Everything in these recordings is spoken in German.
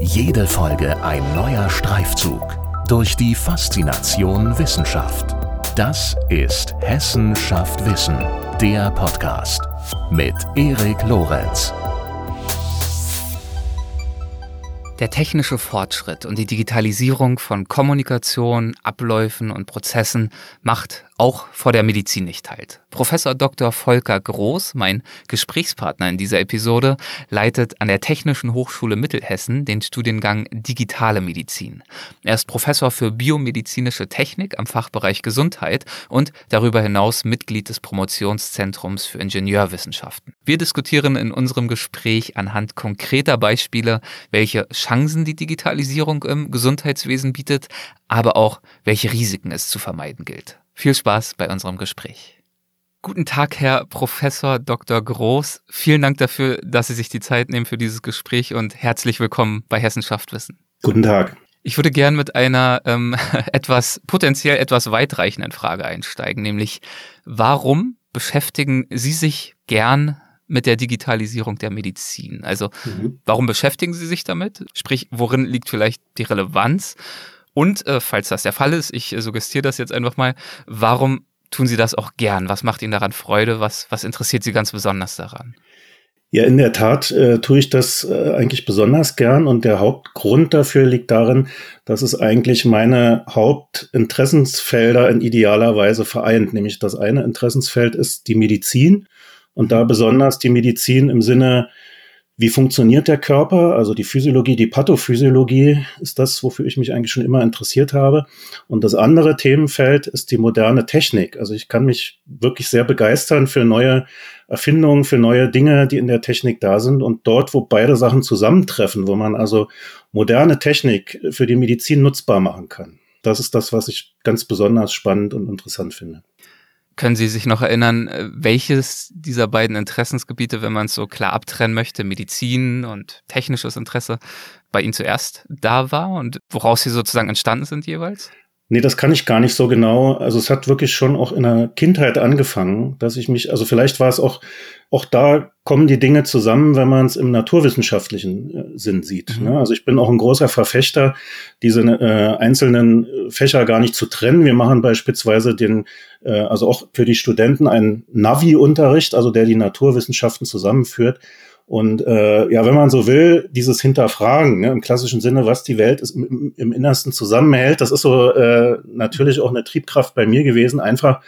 Jede Folge ein neuer Streifzug durch die Faszination Wissenschaft. Das ist Hessen schafft Wissen, der Podcast mit Erik Lorenz. Der technische Fortschritt und die Digitalisierung von Kommunikation, Abläufen und Prozessen macht auch vor der Medizin nicht halt. Professor Dr. Volker Groß, mein Gesprächspartner in dieser Episode, leitet an der Technischen Hochschule Mittelhessen den Studiengang Digitale Medizin. Er ist Professor für biomedizinische Technik am Fachbereich Gesundheit und darüber hinaus Mitglied des Promotionszentrums für Ingenieurwissenschaften. Wir diskutieren in unserem Gespräch anhand konkreter Beispiele, welche Chancen die Digitalisierung im Gesundheitswesen bietet, aber auch welche Risiken es zu vermeiden gilt. Viel Spaß bei unserem Gespräch. Guten Tag, Herr Professor Dr. Groß. Vielen Dank dafür, dass Sie sich die Zeit nehmen für dieses Gespräch und herzlich willkommen bei Hessenschaft Wissen. Guten Tag. Ich würde gern mit einer ähm, etwas potenziell etwas weitreichenden Frage einsteigen, nämlich warum beschäftigen Sie sich gern mit der Digitalisierung der Medizin? Also mhm. warum beschäftigen Sie sich damit? Sprich, worin liegt vielleicht die Relevanz? Und äh, falls das der Fall ist, ich äh, suggestiere das jetzt einfach mal, warum tun Sie das auch gern? Was macht Ihnen daran Freude? Was, was interessiert Sie ganz besonders daran? Ja, in der Tat äh, tue ich das äh, eigentlich besonders gern und der Hauptgrund dafür liegt darin, dass es eigentlich meine Hauptinteressensfelder in idealer Weise vereint. Nämlich das eine Interessensfeld ist die Medizin und da besonders die Medizin im Sinne wie funktioniert der Körper? Also die Physiologie, die Pathophysiologie ist das, wofür ich mich eigentlich schon immer interessiert habe. Und das andere Themenfeld ist die moderne Technik. Also ich kann mich wirklich sehr begeistern für neue Erfindungen, für neue Dinge, die in der Technik da sind. Und dort, wo beide Sachen zusammentreffen, wo man also moderne Technik für die Medizin nutzbar machen kann. Das ist das, was ich ganz besonders spannend und interessant finde. Können Sie sich noch erinnern, äh, welches dieser beiden Interessensgebiete, wenn man es so klar abtrennen möchte, Medizin und technisches Interesse, bei Ihnen zuerst da war und woraus sie sozusagen entstanden sind jeweils? Nee, das kann ich gar nicht so genau. Also es hat wirklich schon auch in der Kindheit angefangen, dass ich mich, also vielleicht war es auch, auch da kommen die Dinge zusammen, wenn man es im naturwissenschaftlichen äh, Sinn sieht. Mhm. Ne? Also ich bin auch ein großer Verfechter, diese äh, einzelnen Fächer gar nicht zu trennen. Wir machen beispielsweise den, äh, also auch für die Studenten einen Navi-Unterricht, also der die Naturwissenschaften zusammenführt. Und äh, ja, wenn man so will, dieses Hinterfragen ne, im klassischen Sinne, was die Welt ist, im, im Innersten zusammenhält, das ist so äh, natürlich auch eine Triebkraft bei mir gewesen, einfach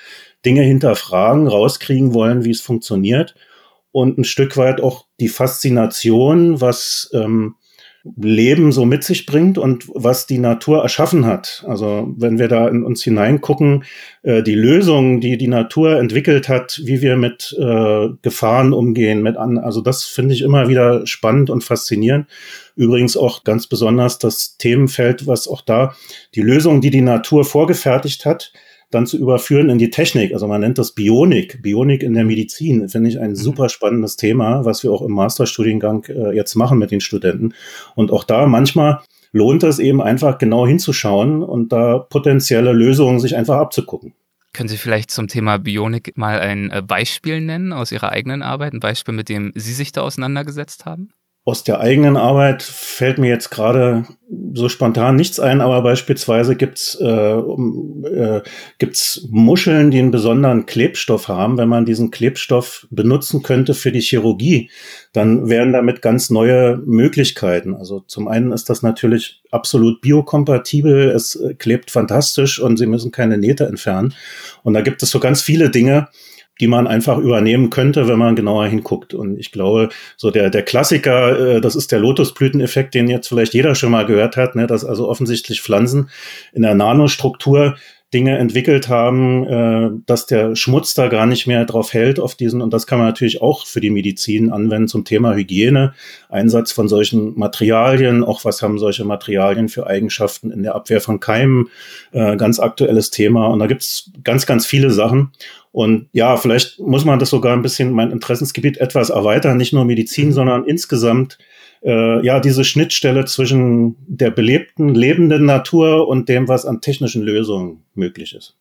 Dinge hinterfragen, rauskriegen wollen, wie es funktioniert. Und ein Stück weit auch die Faszination, was ähm, Leben so mit sich bringt und was die Natur erschaffen hat. Also wenn wir da in uns hineingucken, äh, die Lösungen, die die Natur entwickelt hat, wie wir mit äh, Gefahren umgehen, mit an, also das finde ich immer wieder spannend und faszinierend. Übrigens auch ganz besonders das Themenfeld, was auch da die Lösungen, die die Natur vorgefertigt hat, dann zu überführen in die Technik. Also man nennt das Bionik, Bionik in der Medizin, finde ich ein mhm. super spannendes Thema, was wir auch im Masterstudiengang äh, jetzt machen mit den Studenten. Und auch da manchmal lohnt es eben einfach genau hinzuschauen und da potenzielle Lösungen sich einfach abzugucken. Können Sie vielleicht zum Thema Bionik mal ein äh, Beispiel nennen aus Ihrer eigenen Arbeit, ein Beispiel, mit dem Sie sich da auseinandergesetzt haben? Aus der eigenen Arbeit fällt mir jetzt gerade so spontan nichts ein, aber beispielsweise gibt's äh, äh, gibt's Muscheln, die einen besonderen Klebstoff haben. Wenn man diesen Klebstoff benutzen könnte für die Chirurgie, dann wären damit ganz neue Möglichkeiten. Also zum einen ist das natürlich absolut biokompatibel, es klebt fantastisch und Sie müssen keine Nähte entfernen. Und da gibt es so ganz viele Dinge, die man einfach übernehmen könnte, wenn man genauer hinguckt. Und ich glaube, so der, der Klassiker, äh, das ist der Lotusblüteneffekt, den jetzt vielleicht jeder schon mal gehört hat, ne, dass also offensichtlich Pflanzen in der Nanostruktur Dinge entwickelt haben, äh, dass der Schmutz da gar nicht mehr drauf hält auf diesen. Und das kann man natürlich auch für die Medizin anwenden zum Thema Hygiene, Einsatz von solchen Materialien, auch was haben solche Materialien für Eigenschaften in der Abwehr von Keimen, äh, ganz aktuelles Thema. Und da gibt's ganz, ganz viele Sachen. Und ja, vielleicht muss man das sogar ein bisschen, mein Interessensgebiet etwas erweitern, nicht nur Medizin, sondern insgesamt äh, ja diese Schnittstelle zwischen der belebten, lebenden Natur und dem, was an technischen Lösungen möglich ist.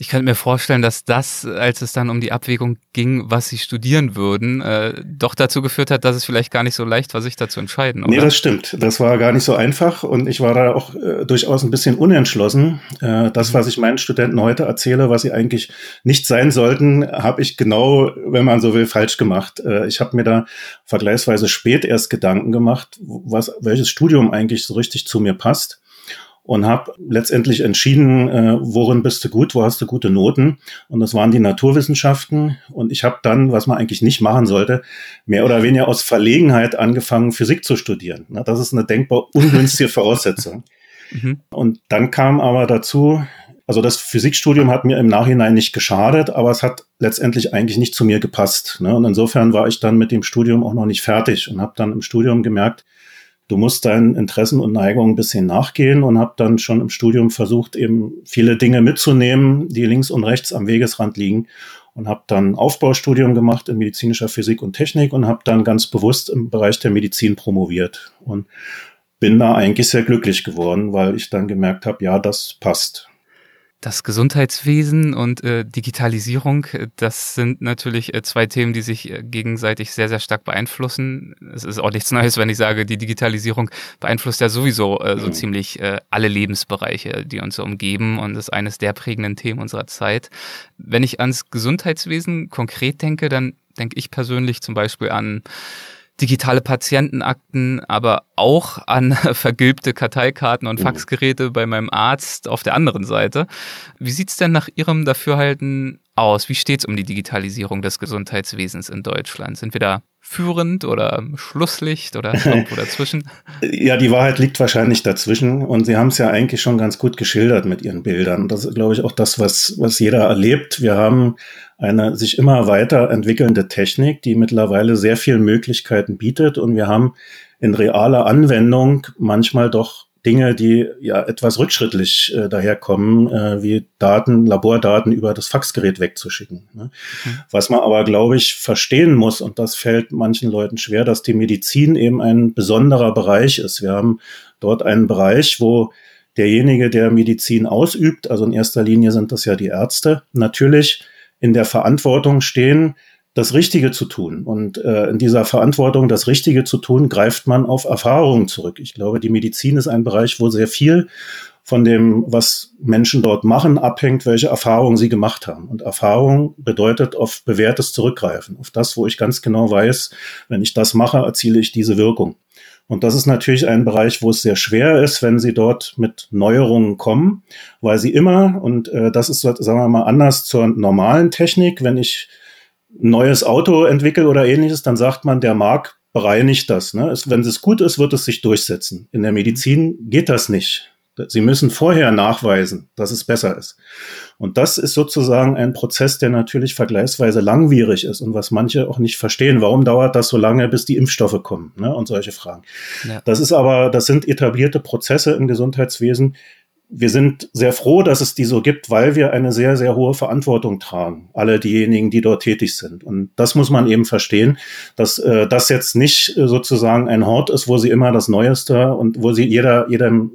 Ich könnte mir vorstellen, dass das, als es dann um die Abwägung ging, was sie studieren würden, äh, doch dazu geführt hat, dass es vielleicht gar nicht so leicht war, sich dazu entscheiden. Oder? Nee, das stimmt. Das war gar nicht so einfach und ich war da auch äh, durchaus ein bisschen unentschlossen. Äh, das, was ich meinen Studenten heute erzähle, was sie eigentlich nicht sein sollten, habe ich genau, wenn man so will, falsch gemacht. Äh, ich habe mir da vergleichsweise spät erst Gedanken gemacht, was, welches Studium eigentlich so richtig zu mir passt und habe letztendlich entschieden, äh, worin bist du gut, wo hast du gute Noten. Und das waren die Naturwissenschaften. Und ich habe dann, was man eigentlich nicht machen sollte, mehr oder weniger aus Verlegenheit angefangen, Physik zu studieren. Na, das ist eine denkbar ungünstige Voraussetzung. Mhm. Und dann kam aber dazu, also das Physikstudium hat mir im Nachhinein nicht geschadet, aber es hat letztendlich eigentlich nicht zu mir gepasst. Ne? Und insofern war ich dann mit dem Studium auch noch nicht fertig und habe dann im Studium gemerkt, du musst deinen Interessen und Neigungen ein bisschen nachgehen und habe dann schon im Studium versucht, eben viele Dinge mitzunehmen, die links und rechts am Wegesrand liegen und habe dann Aufbaustudium gemacht in medizinischer Physik und Technik und habe dann ganz bewusst im Bereich der Medizin promoviert und bin da eigentlich sehr glücklich geworden, weil ich dann gemerkt habe, ja, das passt. Das Gesundheitswesen und äh, Digitalisierung, äh, das sind natürlich äh, zwei Themen, die sich äh, gegenseitig sehr, sehr stark beeinflussen. Es ist auch nichts Neues, wenn ich sage, die Digitalisierung beeinflusst ja sowieso äh, so mhm. ziemlich äh, alle Lebensbereiche, die uns umgeben und ist eines der prägenden Themen unserer Zeit. Wenn ich ans Gesundheitswesen konkret denke, dann denke ich persönlich zum Beispiel an digitale Patientenakten, aber auch an vergilbte Karteikarten und mhm. Faxgeräte bei meinem Arzt auf der anderen Seite. Wie sieht's denn nach Ihrem Dafürhalten aus? Wie steht's um die Digitalisierung des Gesundheitswesens in Deutschland? Sind wir da führend oder Schlusslicht oder irgendwo dazwischen? Ja, die Wahrheit liegt wahrscheinlich dazwischen und Sie haben es ja eigentlich schon ganz gut geschildert mit Ihren Bildern. Das ist, glaube ich, auch das, was, was jeder erlebt. Wir haben eine sich immer weiter entwickelnde Technik, die mittlerweile sehr viele Möglichkeiten bietet und wir haben in realer Anwendung manchmal doch Dinge, die ja etwas rückschrittlich äh, daherkommen, äh, wie Daten, Labordaten über das Faxgerät wegzuschicken. Ne? Mhm. Was man aber, glaube ich, verstehen muss, und das fällt manchen Leuten schwer, dass die Medizin eben ein besonderer Bereich ist. Wir haben dort einen Bereich, wo derjenige, der Medizin ausübt, also in erster Linie sind das ja die Ärzte, natürlich in der Verantwortung stehen, das Richtige zu tun. Und äh, in dieser Verantwortung, das Richtige zu tun, greift man auf Erfahrungen zurück. Ich glaube, die Medizin ist ein Bereich, wo sehr viel von dem, was Menschen dort machen, abhängt, welche Erfahrungen sie gemacht haben. Und Erfahrung bedeutet auf bewährtes Zurückgreifen, auf das, wo ich ganz genau weiß, wenn ich das mache, erziele ich diese Wirkung. Und das ist natürlich ein Bereich, wo es sehr schwer ist, wenn Sie dort mit Neuerungen kommen, weil Sie immer, und äh, das ist, sagen wir mal, anders zur normalen Technik, wenn ich ein neues Auto entwickle oder ähnliches, dann sagt man, der Markt bereinigt das. Ne? Es, wenn es gut ist, wird es sich durchsetzen. In der Medizin geht das nicht. Sie müssen vorher nachweisen, dass es besser ist. Und das ist sozusagen ein Prozess, der natürlich vergleichsweise langwierig ist und was manche auch nicht verstehen. Warum dauert das so lange, bis die Impfstoffe kommen? Ne? Und solche Fragen. Ja. Das ist aber, das sind etablierte Prozesse im Gesundheitswesen, wir sind sehr froh, dass es die so gibt, weil wir eine sehr, sehr hohe Verantwortung tragen, alle diejenigen, die dort tätig sind. Und das muss man eben verstehen, dass äh, das jetzt nicht äh, sozusagen ein Hort ist, wo sie immer das Neueste und wo sie jeder, jedem,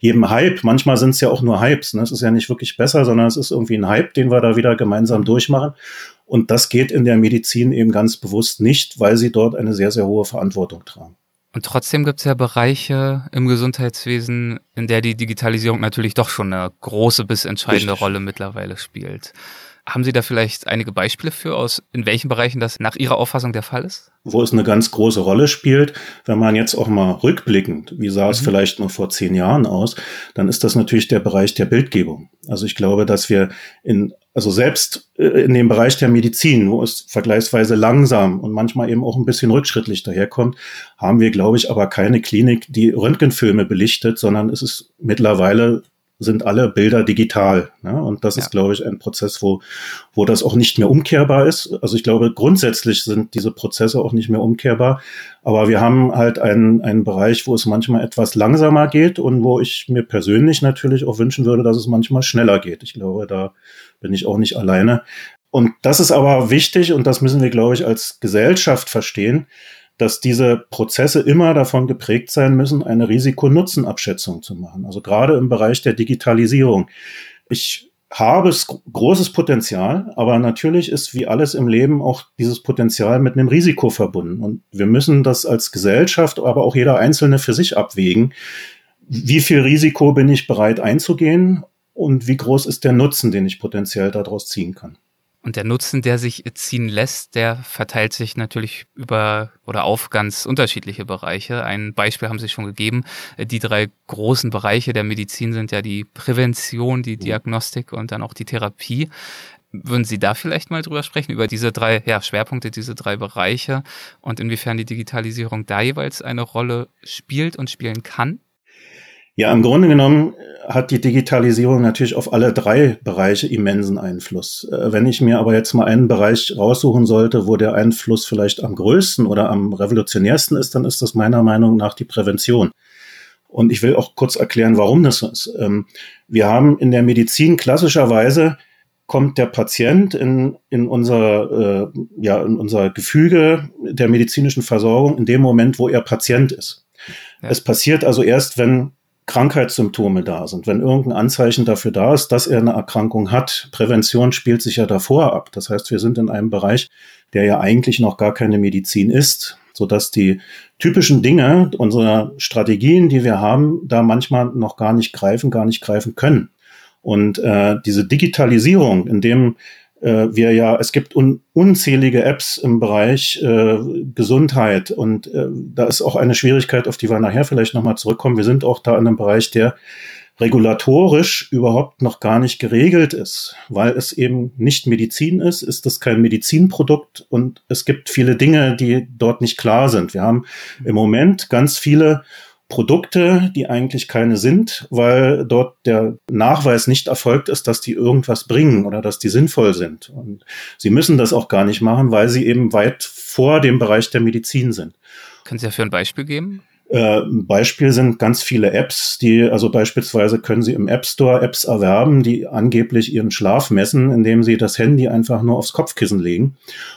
jedem Hype, manchmal sind es ja auch nur Hypes, ne? es ist ja nicht wirklich besser, sondern es ist irgendwie ein Hype, den wir da wieder gemeinsam durchmachen. Und das geht in der Medizin eben ganz bewusst nicht, weil sie dort eine sehr, sehr hohe Verantwortung tragen. Und trotzdem gibt es ja Bereiche im Gesundheitswesen, in der die Digitalisierung natürlich doch schon eine große bis entscheidende Richtig. Rolle mittlerweile spielt. Haben Sie da vielleicht einige Beispiele für, aus in welchen Bereichen das nach Ihrer Auffassung der Fall ist? Wo es eine ganz große Rolle spielt, wenn man jetzt auch mal rückblickend, wie sah es mhm. vielleicht noch vor zehn Jahren aus, dann ist das natürlich der Bereich der Bildgebung. Also ich glaube, dass wir in, also selbst äh, in dem Bereich der Medizin, wo es vergleichsweise langsam und manchmal eben auch ein bisschen rückschrittlich daherkommt, haben wir, glaube ich, aber keine Klinik, die Röntgenfilme belichtet, sondern es ist mittlerweile sind alle Bilder digital. Ne? Und das ja. ist, glaube ich, ein Prozess, wo, wo das auch nicht mehr umkehrbar ist. Also ich glaube, grundsätzlich sind diese Prozesse auch nicht mehr umkehrbar. Aber wir haben halt einen, einen Bereich, wo es manchmal etwas langsamer geht und wo ich mir persönlich natürlich auch wünschen würde, dass es manchmal schneller geht. Ich glaube, da bin ich auch nicht alleine. Und das ist aber wichtig und das müssen wir, glaube ich, als Gesellschaft verstehen dass diese Prozesse immer davon geprägt sein müssen, eine Risiko-Nutzen-Abschätzung zu machen. Also gerade im Bereich der Digitalisierung. Ich habe großes Potenzial, aber natürlich ist wie alles im Leben auch dieses Potenzial mit einem Risiko verbunden. Und wir müssen das als Gesellschaft, aber auch jeder Einzelne für sich abwägen. Wie viel Risiko bin ich bereit einzugehen und wie groß ist der Nutzen, den ich potenziell daraus ziehen kann? Und der Nutzen, der sich ziehen lässt, der verteilt sich natürlich über oder auf ganz unterschiedliche Bereiche. Ein Beispiel haben Sie schon gegeben. Die drei großen Bereiche der Medizin sind ja die Prävention, die Diagnostik und dann auch die Therapie. Würden Sie da vielleicht mal drüber sprechen, über diese drei ja, Schwerpunkte, diese drei Bereiche und inwiefern die Digitalisierung da jeweils eine Rolle spielt und spielen kann? Ja, im Grunde genommen hat die Digitalisierung natürlich auf alle drei Bereiche immensen Einfluss. Äh, wenn ich mir aber jetzt mal einen Bereich raussuchen sollte, wo der Einfluss vielleicht am größten oder am revolutionärsten ist, dann ist das meiner Meinung nach die Prävention. Und ich will auch kurz erklären, warum das so ist. Ähm, wir haben in der Medizin klassischerweise kommt der Patient in, in unser, äh, ja, in unser Gefüge der medizinischen Versorgung in dem Moment, wo er Patient ist. Ja. Es passiert also erst, wenn Krankheitssymptome da sind, wenn irgendein Anzeichen dafür da ist, dass er eine Erkrankung hat. Prävention spielt sich ja davor ab. Das heißt, wir sind in einem Bereich, der ja eigentlich noch gar keine Medizin ist, so dass die typischen Dinge unserer Strategien, die wir haben, da manchmal noch gar nicht greifen, gar nicht greifen können. Und äh, diese Digitalisierung, in dem äh, wir ja, es gibt un, unzählige Apps im Bereich äh, Gesundheit und äh, da ist auch eine Schwierigkeit, auf die wir nachher vielleicht nochmal zurückkommen. Wir sind auch da in einem Bereich, der regulatorisch überhaupt noch gar nicht geregelt ist, weil es eben nicht Medizin ist, ist es kein Medizinprodukt und es gibt viele Dinge, die dort nicht klar sind. Wir haben im Moment ganz viele Produkte, die eigentlich keine sind, weil dort der Nachweis nicht erfolgt ist, dass die irgendwas bringen oder dass die sinnvoll sind. Und sie müssen das auch gar nicht machen, weil sie eben weit vor dem Bereich der Medizin sind. Können Sie dafür ein Beispiel geben? Äh, Beispiel sind ganz viele Apps, die, also beispielsweise können Sie im App Store Apps erwerben, die angeblich Ihren Schlaf messen, indem Sie das Handy einfach nur aufs Kopfkissen legen.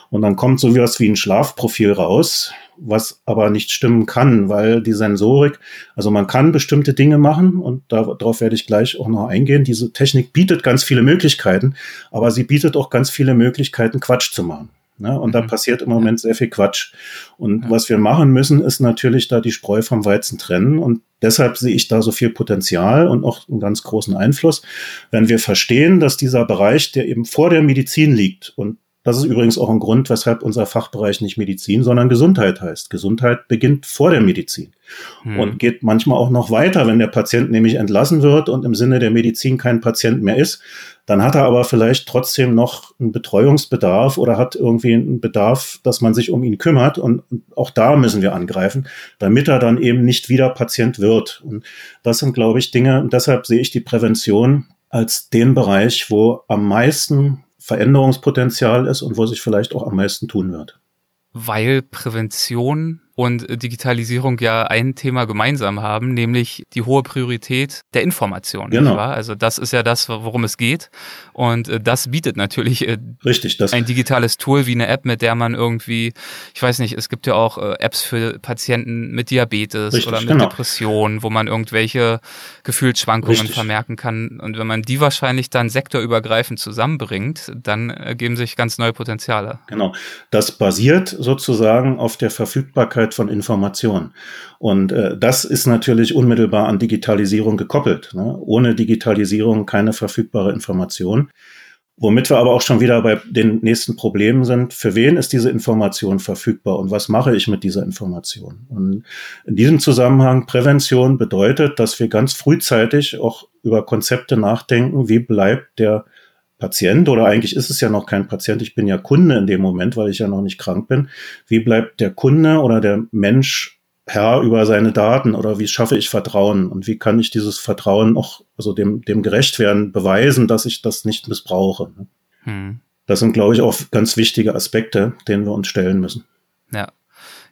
Und dann kommt so was wie ein Schlafprofil raus, was aber nicht stimmen kann, weil die Sensorik, also man kann bestimmte Dinge machen und darauf werde ich gleich auch noch eingehen. Diese Technik bietet ganz viele Möglichkeiten, aber sie bietet auch ganz viele Möglichkeiten, Quatsch zu machen. Ne? Und da mhm. passiert im Moment sehr viel Quatsch. Und was wir machen müssen, ist natürlich da die Spreu vom Weizen trennen. Und deshalb sehe ich da so viel Potenzial und auch einen ganz großen Einfluss. Wenn wir verstehen, dass dieser Bereich, der eben vor der Medizin liegt und das ist übrigens auch ein Grund, weshalb unser Fachbereich nicht Medizin, sondern Gesundheit heißt. Gesundheit beginnt vor der Medizin hm. und geht manchmal auch noch weiter, wenn der Patient nämlich entlassen wird und im Sinne der Medizin kein Patient mehr ist. Dann hat er aber vielleicht trotzdem noch einen Betreuungsbedarf oder hat irgendwie einen Bedarf, dass man sich um ihn kümmert. Und auch da müssen wir angreifen, damit er dann eben nicht wieder Patient wird. Und das sind, glaube ich, Dinge, und deshalb sehe ich die Prävention als den Bereich, wo am meisten Veränderungspotenzial ist und wo sich vielleicht auch am meisten tun wird. Weil Prävention und Digitalisierung ja ein Thema gemeinsam haben, nämlich die hohe Priorität der Information. Genau. Also das ist ja das, worum es geht. Und äh, das bietet natürlich äh, Richtig, das ein digitales Tool wie eine App, mit der man irgendwie, ich weiß nicht, es gibt ja auch äh, Apps für Patienten mit Diabetes Richtig, oder mit genau. Depressionen, wo man irgendwelche Gefühlsschwankungen Richtig. vermerken kann. Und wenn man die wahrscheinlich dann sektorübergreifend zusammenbringt, dann ergeben sich ganz neue Potenziale. Genau. Das basiert sozusagen auf der Verfügbarkeit Verfügbarkeit von Informationen. Und äh, das ist natürlich unmittelbar an Digitalisierung gekoppelt. Ne? Ohne Digitalisierung keine verfügbare Information. Womit wir aber auch schon wieder bei den nächsten Problemen sind. Für wen ist diese Information verfügbar und was mache ich mit dieser Information? Und in diesem Zusammenhang Prävention bedeutet, dass wir ganz frühzeitig auch über Konzepte nachdenken, wie bleibt der Patient oder eigentlich ist es ja noch kein Patient, ich bin ja Kunde in dem Moment, weil ich ja noch nicht krank bin. Wie bleibt der Kunde oder der Mensch Herr über seine Daten oder wie schaffe ich Vertrauen und wie kann ich dieses Vertrauen auch, also dem, dem gerecht werden, beweisen, dass ich das nicht missbrauche. Hm. Das sind, glaube ich, auch ganz wichtige Aspekte, denen wir uns stellen müssen. Ja.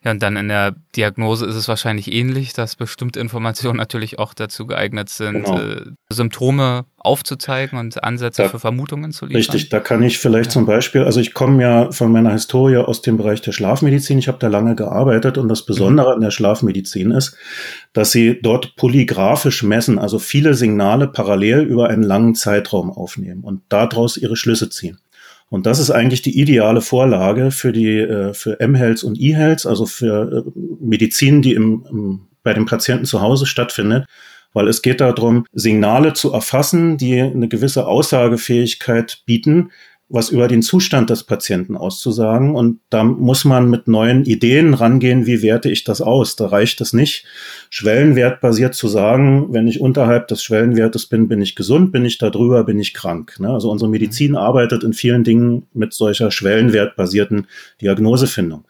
Ja, und dann in der Diagnose ist es wahrscheinlich ähnlich, dass bestimmte Informationen natürlich auch dazu geeignet sind, genau. äh, Symptome aufzuzeigen und Ansätze da, für Vermutungen zu liefern. Richtig, da kann ich vielleicht ja. zum Beispiel, also ich komme ja von meiner Historie aus dem Bereich der Schlafmedizin, ich habe da lange gearbeitet und das Besondere mhm. an der Schlafmedizin ist, dass sie dort polygraphisch messen, also viele Signale parallel über einen langen Zeitraum aufnehmen und daraus ihre Schlüsse ziehen. Und das ist eigentlich die ideale Vorlage für die äh, für M-Health und E-Health, also für äh, Medizin, die im, im, bei dem Patienten zu Hause stattfindet, weil es geht darum, Signale zu erfassen, die eine gewisse Aussagefähigkeit bieten, was über den Zustand des Patienten auszusagen. Und da muss man mit neuen Ideen rangehen, wie werte ich das aus. Da reicht es nicht, schwellenwertbasiert zu sagen, wenn ich unterhalb des Schwellenwertes bin, bin ich gesund, bin ich da drüber, bin ich krank. Ne? Also unsere Medizin arbeitet in vielen Dingen mit solcher schwellenwertbasierten Diagnosefindung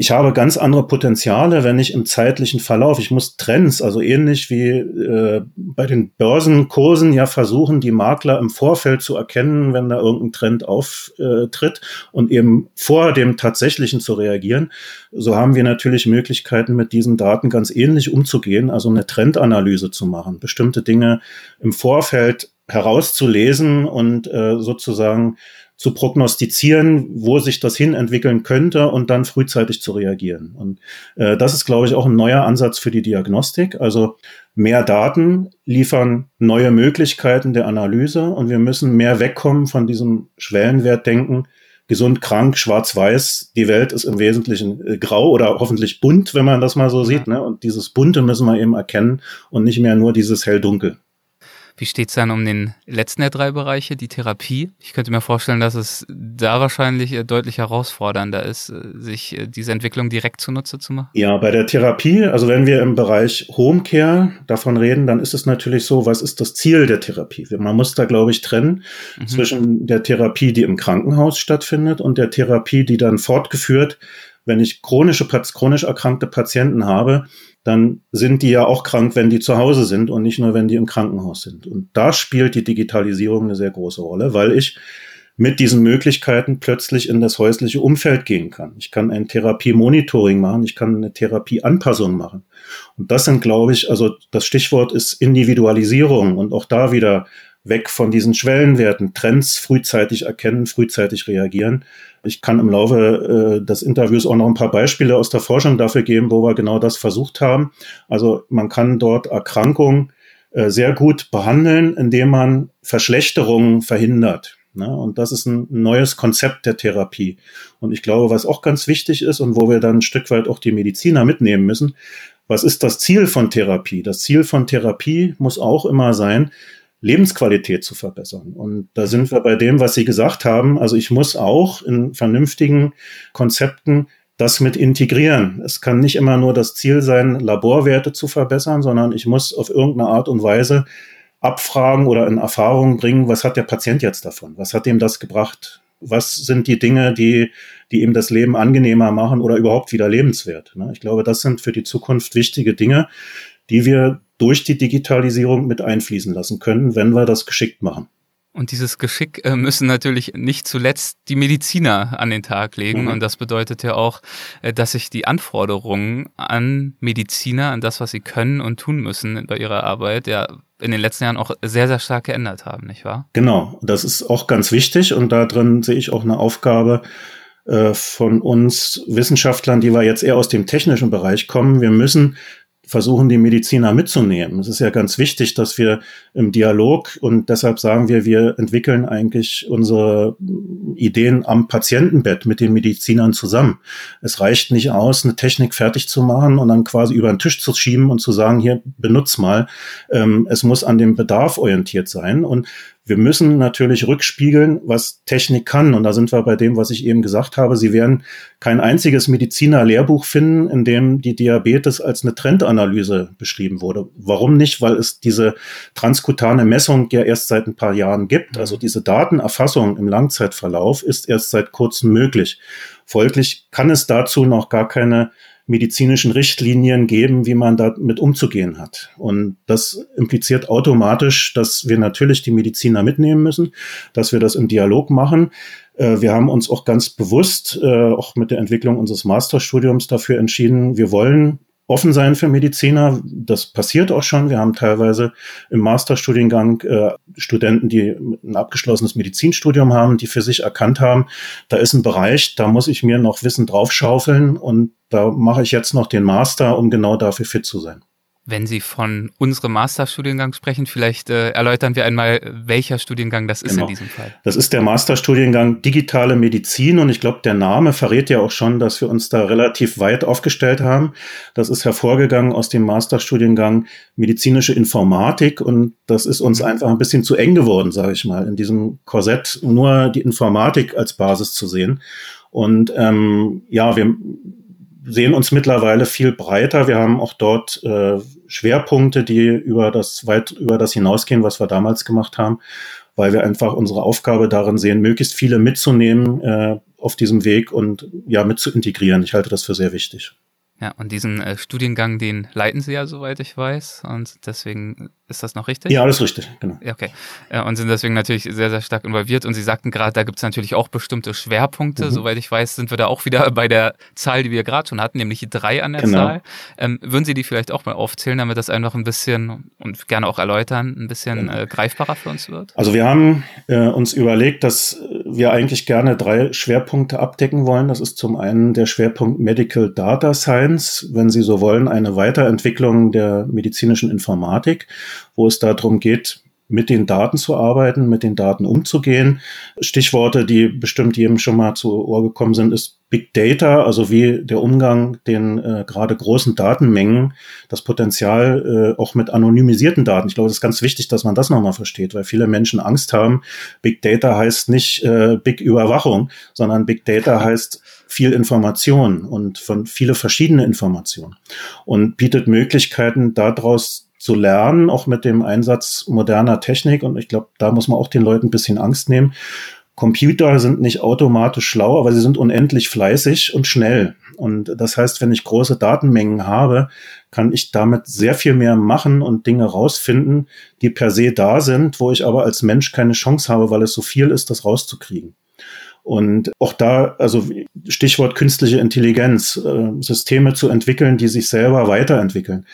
ich habe ganz andere Potenziale, wenn ich im zeitlichen Verlauf, ich muss Trends, also ähnlich wie äh, bei den Börsenkursen ja versuchen, die Makler im Vorfeld zu erkennen, wenn da irgendein Trend auftritt und eben vor dem tatsächlichen zu reagieren. So haben wir natürlich Möglichkeiten, mit diesen Daten ganz ähnlich umzugehen, also eine Trendanalyse zu machen, bestimmte Dinge im Vorfeld herauszulesen und äh, sozusagen zu prognostizieren, wo sich das hin entwickeln könnte und dann frühzeitig zu reagieren. Und äh, das ist, glaube ich, auch ein neuer Ansatz für die Diagnostik. Also mehr Daten liefern neue Möglichkeiten der Analyse und wir müssen mehr wegkommen von diesem Schwellenwertdenken. Gesund, krank, schwarz-weiß. Die Welt ist im Wesentlichen äh, grau oder hoffentlich bunt, wenn man das mal so sieht. Ne? Und dieses Bunte müssen wir eben erkennen und nicht mehr nur dieses hell-dunkel. Wie steht es dann um den letzten der drei Bereiche, die Therapie? Ich könnte mir vorstellen, dass es da wahrscheinlich äh, deutlich herausfordernder ist, äh, sich äh, diese Entwicklung direkt zunutze zu machen. Ja, bei der Therapie, also wenn wir im Bereich Homecare davon reden, dann ist es natürlich so, was ist das Ziel der Therapie? Man muss da, glaube ich, trennen mhm. zwischen der Therapie, die im Krankenhaus stattfindet und der Therapie, die dann fortgeführt wenn ich chronische, chronisch erkrankte Patienten habe, dann sind die ja auch krank, wenn die zu Hause sind und nicht nur, wenn die im Krankenhaus sind. Und da spielt die Digitalisierung eine sehr große Rolle, weil ich mit diesen Möglichkeiten plötzlich in das häusliche Umfeld gehen kann. Ich kann ein Therapiemonitoring machen, ich kann eine Therapieanpassung machen. Und das sind, glaube ich, also das Stichwort ist Individualisierung und auch da wieder weg von diesen Schwellenwerten, Trends frühzeitig erkennen, frühzeitig reagieren. Ich kann im Laufe äh, des Interviews auch noch ein paar Beispiele aus der Forschung dafür geben, wo wir genau das versucht haben. Also man kann dort Erkrankungen äh, sehr gut behandeln, indem man Verschlechterungen verhindert. Ne? Und das ist ein neues Konzept der Therapie. Und ich glaube, was auch ganz wichtig ist und wo wir dann ein Stück weit auch die Mediziner mitnehmen müssen, was ist das Ziel von Therapie? Das Ziel von Therapie muss auch immer sein, Lebensqualität zu verbessern. Und da sind wir bei dem, was Sie gesagt haben. Also ich muss auch in vernünftigen Konzepten das mit integrieren. Es kann nicht immer nur das Ziel sein, Laborwerte zu verbessern, sondern ich muss auf irgendeine Art und Weise abfragen oder in Erfahrung bringen, was hat der Patient jetzt davon? Was hat ihm das gebracht? Was sind die Dinge, die, die ihm das Leben angenehmer machen oder überhaupt wieder lebenswert? Ne? Ich glaube, das sind für die Zukunft wichtige Dinge, die wir durch die Digitalisierung mit einfließen lassen können, wenn wir das geschickt machen. Und dieses Geschick äh, müssen natürlich nicht zuletzt die Mediziner an den Tag legen. Mhm. Und das bedeutet ja auch, äh, dass sich die Anforderungen an Mediziner, an das, was sie können und tun müssen bei ihrer Arbeit, ja in den letzten Jahren auch sehr, sehr stark geändert haben, nicht wahr? Genau, das ist auch ganz wichtig und da drin sehe ich auch eine Aufgabe äh, von uns Wissenschaftlern, die wir jetzt eher aus dem technischen Bereich kommen. Wir müssen versuchen, die Mediziner mitzunehmen. Es ist ja ganz wichtig, dass wir im Dialog und deshalb sagen wir, wir entwickeln eigentlich unsere Ideen am Patientenbett mit den Medizinern zusammen. Es reicht nicht aus, eine Technik fertig zu machen und dann quasi über den Tisch zu schieben und zu sagen, hier benutz mal. Ähm, es muss an dem Bedarf orientiert sein und wir müssen natürlich rückspiegeln, was Technik kann. Und da sind wir bei dem, was ich eben gesagt habe. Sie werden kein einziges Mediziner-Lehrbuch finden, in dem die Diabetes als eine Trendanalyse beschrieben wurde. Warum nicht? Weil es diese transkutane Messung ja erst seit ein paar Jahren gibt. Also diese Datenerfassung im Langzeitverlauf ist erst seit kurzem möglich. Folglich kann es dazu noch gar keine medizinischen Richtlinien geben, wie man damit umzugehen hat. Und das impliziert automatisch, dass wir natürlich die Mediziner mitnehmen müssen, dass wir das im Dialog machen. Äh, wir haben uns auch ganz bewusst, äh, auch mit der Entwicklung unseres Masterstudiums dafür entschieden, wir wollen offen sein für Mediziner. Das passiert auch schon. Wir haben teilweise im Masterstudiengang äh, Studenten, die ein abgeschlossenes Medizinstudium haben, die für sich erkannt haben, da ist ein Bereich, da muss ich mir noch Wissen draufschaufeln und da mache ich jetzt noch den Master, um genau dafür fit zu sein. Wenn Sie von unserem Masterstudiengang sprechen, vielleicht äh, erläutern wir einmal, welcher Studiengang das ist genau. in diesem Fall. Das ist der Masterstudiengang Digitale Medizin und ich glaube, der Name verrät ja auch schon, dass wir uns da relativ weit aufgestellt haben. Das ist hervorgegangen aus dem Masterstudiengang Medizinische Informatik und das ist uns einfach ein bisschen zu eng geworden, sage ich mal, in diesem Korsett nur die Informatik als Basis zu sehen. Und ähm, ja, wir sehen uns mittlerweile viel breiter. Wir haben auch dort äh, Schwerpunkte, die über das weit über das hinausgehen, was wir damals gemacht haben, weil wir einfach unsere Aufgabe darin sehen, möglichst viele mitzunehmen äh, auf diesem Weg und ja mit zu integrieren. Ich halte das für sehr wichtig. Ja, und diesen äh, Studiengang, den leiten Sie ja, soweit ich weiß. Und deswegen ist das noch richtig? Ja, alles richtig, genau. Ja, okay. Ja, und sind deswegen natürlich sehr, sehr stark involviert. Und Sie sagten gerade, da gibt es natürlich auch bestimmte Schwerpunkte. Mhm. Soweit ich weiß, sind wir da auch wieder bei der Zahl, die wir gerade schon hatten, nämlich drei an der genau. Zahl. Ähm, würden Sie die vielleicht auch mal aufzählen, damit das einfach ein bisschen und gerne auch erläutern, ein bisschen genau. äh, greifbarer für uns wird? Also wir haben äh, uns überlegt, dass wir eigentlich gerne drei Schwerpunkte abdecken wollen. Das ist zum einen der Schwerpunkt Medical Data Science wenn Sie so wollen, eine Weiterentwicklung der medizinischen Informatik, wo es darum geht, mit den Daten zu arbeiten, mit den Daten umzugehen. Stichworte, die bestimmt jedem schon mal zu Ohr gekommen sind, ist Big Data, also wie der Umgang den äh, gerade großen Datenmengen, das Potenzial äh, auch mit anonymisierten Daten. Ich glaube, es ist ganz wichtig, dass man das nochmal versteht, weil viele Menschen Angst haben. Big Data heißt nicht äh, Big Überwachung, sondern Big Data heißt viel Information und von viele verschiedene Informationen und bietet Möglichkeiten daraus zu lernen, auch mit dem Einsatz moderner Technik. Und ich glaube, da muss man auch den Leuten ein bisschen Angst nehmen. Computer sind nicht automatisch schlau, aber sie sind unendlich fleißig und schnell. Und das heißt, wenn ich große Datenmengen habe, kann ich damit sehr viel mehr machen und Dinge rausfinden, die per se da sind, wo ich aber als Mensch keine Chance habe, weil es so viel ist, das rauszukriegen. Und auch da, also Stichwort künstliche Intelligenz, äh, Systeme zu entwickeln, die sich selber weiterentwickeln.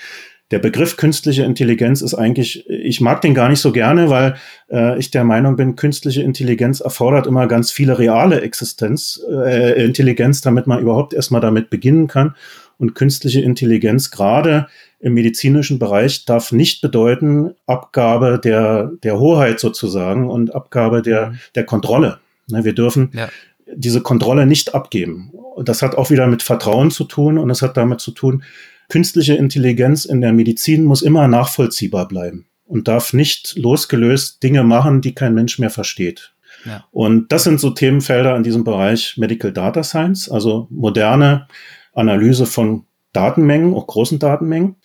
Der Begriff künstliche Intelligenz ist eigentlich, ich mag den gar nicht so gerne, weil äh, ich der Meinung bin, künstliche Intelligenz erfordert immer ganz viele reale Existenz, äh, Intelligenz, damit man überhaupt erstmal damit beginnen kann. Und künstliche Intelligenz gerade im medizinischen Bereich darf nicht bedeuten Abgabe der, der Hoheit sozusagen und Abgabe der, mhm. der Kontrolle. Ne, wir dürfen ja. diese Kontrolle nicht abgeben. Das hat auch wieder mit Vertrauen zu tun und es hat damit zu tun, künstliche Intelligenz in der Medizin muss immer nachvollziehbar bleiben und darf nicht losgelöst Dinge machen, die kein Mensch mehr versteht. Ja. Und das sind so Themenfelder in diesem Bereich Medical Data Science, also moderne Analyse von Datenmengen, auch großen Datenmengen.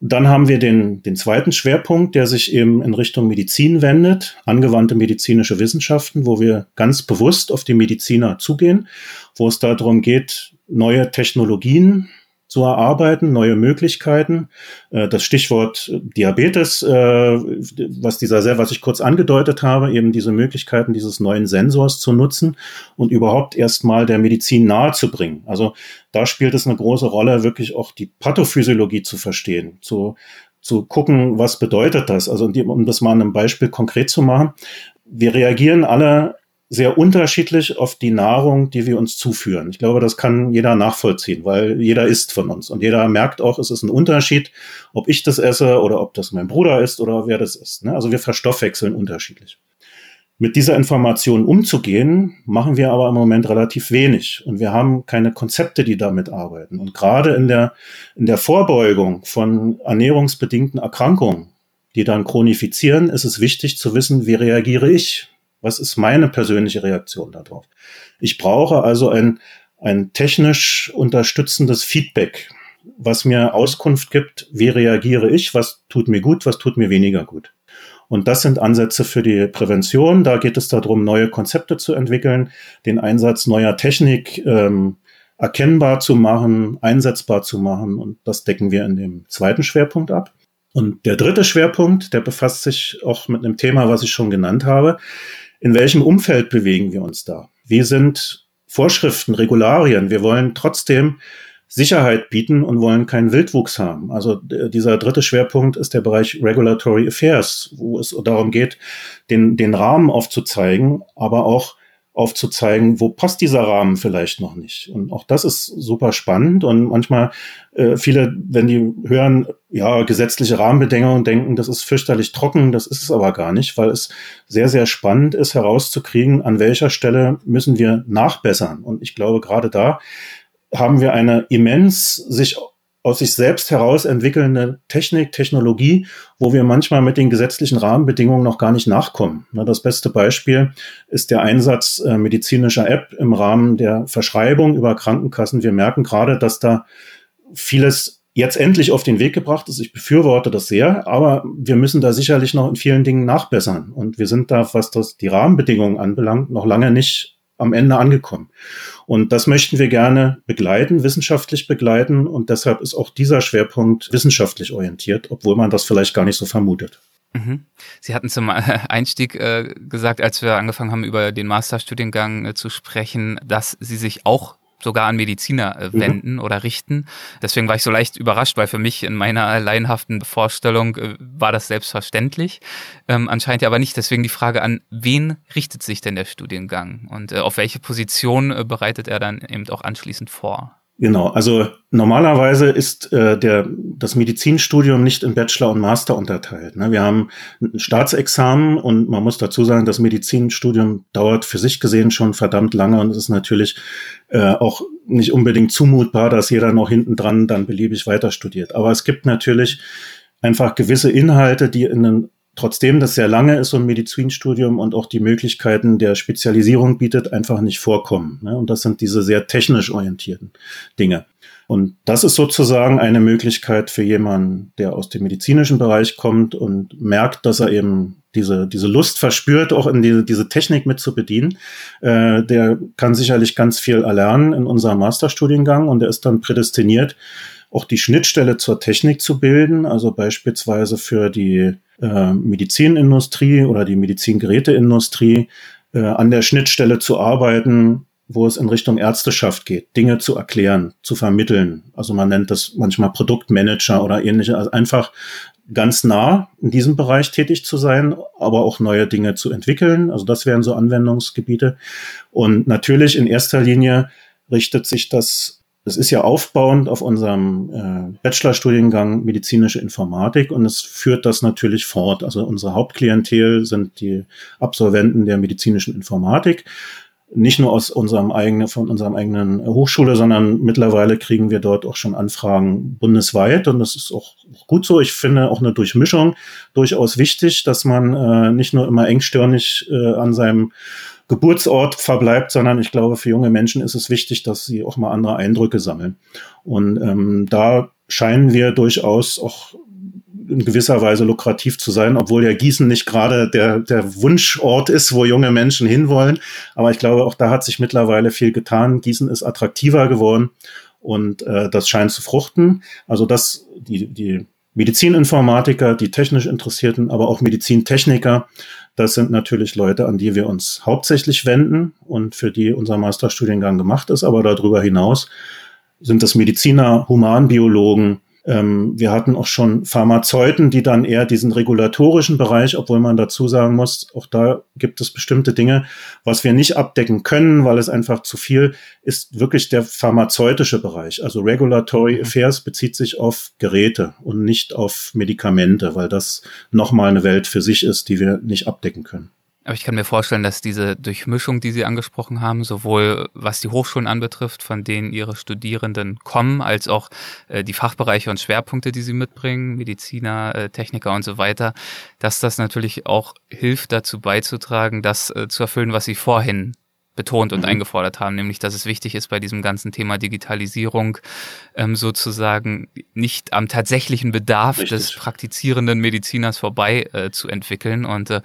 Dann haben wir den, den zweiten Schwerpunkt, der sich eben in Richtung Medizin wendet, angewandte medizinische Wissenschaften, wo wir ganz bewusst auf die Mediziner zugehen, wo es darum geht, neue Technologien zu erarbeiten, neue Möglichkeiten. Äh, das Stichwort Diabetes, äh, was dieser, was ich kurz angedeutet habe, eben diese Möglichkeiten dieses neuen Sensors zu nutzen und überhaupt erstmal der Medizin nahe zu bringen. Also da spielt es eine große Rolle, wirklich auch die Pathophysiologie zu verstehen, zu, zu gucken, was bedeutet das? Also um das mal an einem Beispiel konkret zu machen. Wir reagieren alle sehr unterschiedlich auf die Nahrung, die wir uns zuführen. Ich glaube, das kann jeder nachvollziehen, weil jeder isst von uns und jeder merkt auch, es ist ein Unterschied, ob ich das esse oder ob das mein Bruder ist oder wer das ist. Ne? Also wir verstoffwechseln unterschiedlich. Mit dieser Information umzugehen, machen wir aber im Moment relativ wenig und wir haben keine Konzepte, die damit arbeiten. Und gerade in der, in der Vorbeugung von ernährungsbedingten Erkrankungen, die dann chronifizieren, ist es wichtig zu wissen, wie reagiere ich was ist meine persönliche Reaktion darauf? Ich brauche also ein, ein technisch unterstützendes Feedback, was mir Auskunft gibt, wie reagiere ich, was tut mir gut, was tut mir weniger gut. Und das sind Ansätze für die Prävention. Da geht es darum, neue Konzepte zu entwickeln, den Einsatz neuer Technik ähm, erkennbar zu machen, einsetzbar zu machen. Und das decken wir in dem zweiten Schwerpunkt ab. Und der dritte Schwerpunkt, der befasst sich auch mit einem Thema, was ich schon genannt habe. In welchem Umfeld bewegen wir uns da? Wie sind Vorschriften, Regularien? Wir wollen trotzdem Sicherheit bieten und wollen keinen Wildwuchs haben. Also dieser dritte Schwerpunkt ist der Bereich Regulatory Affairs, wo es darum geht, den, den Rahmen aufzuzeigen, aber auch aufzuzeigen, wo passt dieser Rahmen vielleicht noch nicht. Und auch das ist super spannend. Und manchmal äh, viele, wenn die hören, ja, gesetzliche Rahmenbedingungen, denken, das ist fürchterlich trocken. Das ist es aber gar nicht, weil es sehr, sehr spannend ist herauszukriegen, an welcher Stelle müssen wir nachbessern. Und ich glaube, gerade da haben wir eine immens sich aus sich selbst heraus entwickelnde Technik, Technologie, wo wir manchmal mit den gesetzlichen Rahmenbedingungen noch gar nicht nachkommen. Das beste Beispiel ist der Einsatz äh, medizinischer App im Rahmen der Verschreibung über Krankenkassen. Wir merken gerade, dass da vieles jetzt endlich auf den Weg gebracht ist. Ich befürworte das sehr, aber wir müssen da sicherlich noch in vielen Dingen nachbessern. Und wir sind da, was das die Rahmenbedingungen anbelangt, noch lange nicht am Ende angekommen. Und das möchten wir gerne begleiten, wissenschaftlich begleiten. Und deshalb ist auch dieser Schwerpunkt wissenschaftlich orientiert, obwohl man das vielleicht gar nicht so vermutet. Mhm. Sie hatten zum Einstieg äh, gesagt, als wir angefangen haben, über den Masterstudiengang äh, zu sprechen, dass Sie sich auch sogar an Mediziner äh, mhm. wenden mhm. oder richten. Deswegen war ich so leicht überrascht, weil für mich in meiner laienhaften Vorstellung äh, war das selbstverständlich. Ähm, anscheinend ja aber nicht. Deswegen die Frage an, wen richtet sich denn der Studiengang und äh, auf welche Position äh, bereitet er dann eben auch anschließend vor? Genau, also normalerweise ist äh, der, das Medizinstudium nicht in Bachelor und Master unterteilt. Ne? Wir haben ein Staatsexamen und man muss dazu sagen, das Medizinstudium dauert für sich gesehen schon verdammt lange und es ist natürlich äh, auch nicht unbedingt zumutbar, dass jeder noch hinten dran dann beliebig weiter studiert. Aber es gibt natürlich einfach gewisse Inhalte, die in einen trotzdem das sehr lange ist, so ein Medizinstudium und auch die Möglichkeiten der Spezialisierung bietet, einfach nicht vorkommen. Ne? Und das sind diese sehr technisch orientierten Dinge. Und das ist sozusagen eine Möglichkeit für jemanden, der aus dem medizinischen Bereich kommt und merkt, dass er eben diese, diese Lust verspürt, auch in diese, diese Technik mit zu bedienen. Äh, der kann sicherlich ganz viel erlernen in unserem Masterstudiengang und er ist dann prädestiniert, auch die Schnittstelle zur Technik zu bilden, also beispielsweise für die äh, Medizinindustrie oder die Medizingeräteindustrie äh, an der Schnittstelle zu arbeiten, wo es in Richtung Ärzteschaft geht, Dinge zu erklären, zu vermitteln. Also man nennt das manchmal Produktmanager oder ähnliche, also einfach ganz nah in diesem Bereich tätig zu sein, aber auch neue Dinge zu entwickeln. Also das wären so Anwendungsgebiete. Und natürlich in erster Linie richtet sich das das ist ja aufbauend auf unserem äh, Bachelorstudiengang medizinische Informatik und es führt das natürlich fort. Also unsere Hauptklientel sind die Absolventen der medizinischen Informatik. Nicht nur aus unserem eigenen, von unserem eigenen Hochschule, sondern mittlerweile kriegen wir dort auch schon Anfragen bundesweit und das ist auch gut so. Ich finde auch eine Durchmischung durchaus wichtig, dass man äh, nicht nur immer engstirnig äh, an seinem Geburtsort verbleibt, sondern ich glaube, für junge Menschen ist es wichtig, dass sie auch mal andere Eindrücke sammeln. Und ähm, da scheinen wir durchaus auch in gewisser Weise lukrativ zu sein, obwohl ja Gießen nicht gerade der, der Wunschort ist, wo junge Menschen hinwollen. Aber ich glaube, auch da hat sich mittlerweile viel getan. Gießen ist attraktiver geworden und äh, das scheint zu fruchten. Also das, die, die Medizininformatiker, die technisch Interessierten, aber auch Medizintechniker das sind natürlich Leute, an die wir uns hauptsächlich wenden und für die unser Masterstudiengang gemacht ist. Aber darüber hinaus sind es Mediziner, Humanbiologen, ähm, wir hatten auch schon Pharmazeuten, die dann eher diesen regulatorischen Bereich, obwohl man dazu sagen muss, auch da gibt es bestimmte Dinge, was wir nicht abdecken können, weil es einfach zu viel ist, wirklich der pharmazeutische Bereich. Also Regulatory mhm. Affairs bezieht sich auf Geräte und nicht auf Medikamente, weil das nochmal eine Welt für sich ist, die wir nicht abdecken können. Aber ich kann mir vorstellen, dass diese Durchmischung, die Sie angesprochen haben, sowohl was die Hochschulen anbetrifft, von denen Ihre Studierenden kommen, als auch äh, die Fachbereiche und Schwerpunkte, die Sie mitbringen, Mediziner, äh, Techniker und so weiter, dass das natürlich auch hilft, dazu beizutragen, das äh, zu erfüllen, was Sie vorhin betont und mhm. eingefordert haben, nämlich dass es wichtig ist, bei diesem ganzen Thema Digitalisierung ähm, sozusagen nicht am tatsächlichen Bedarf Richtig. des praktizierenden Mediziners vorbei äh, zu entwickeln. Und äh,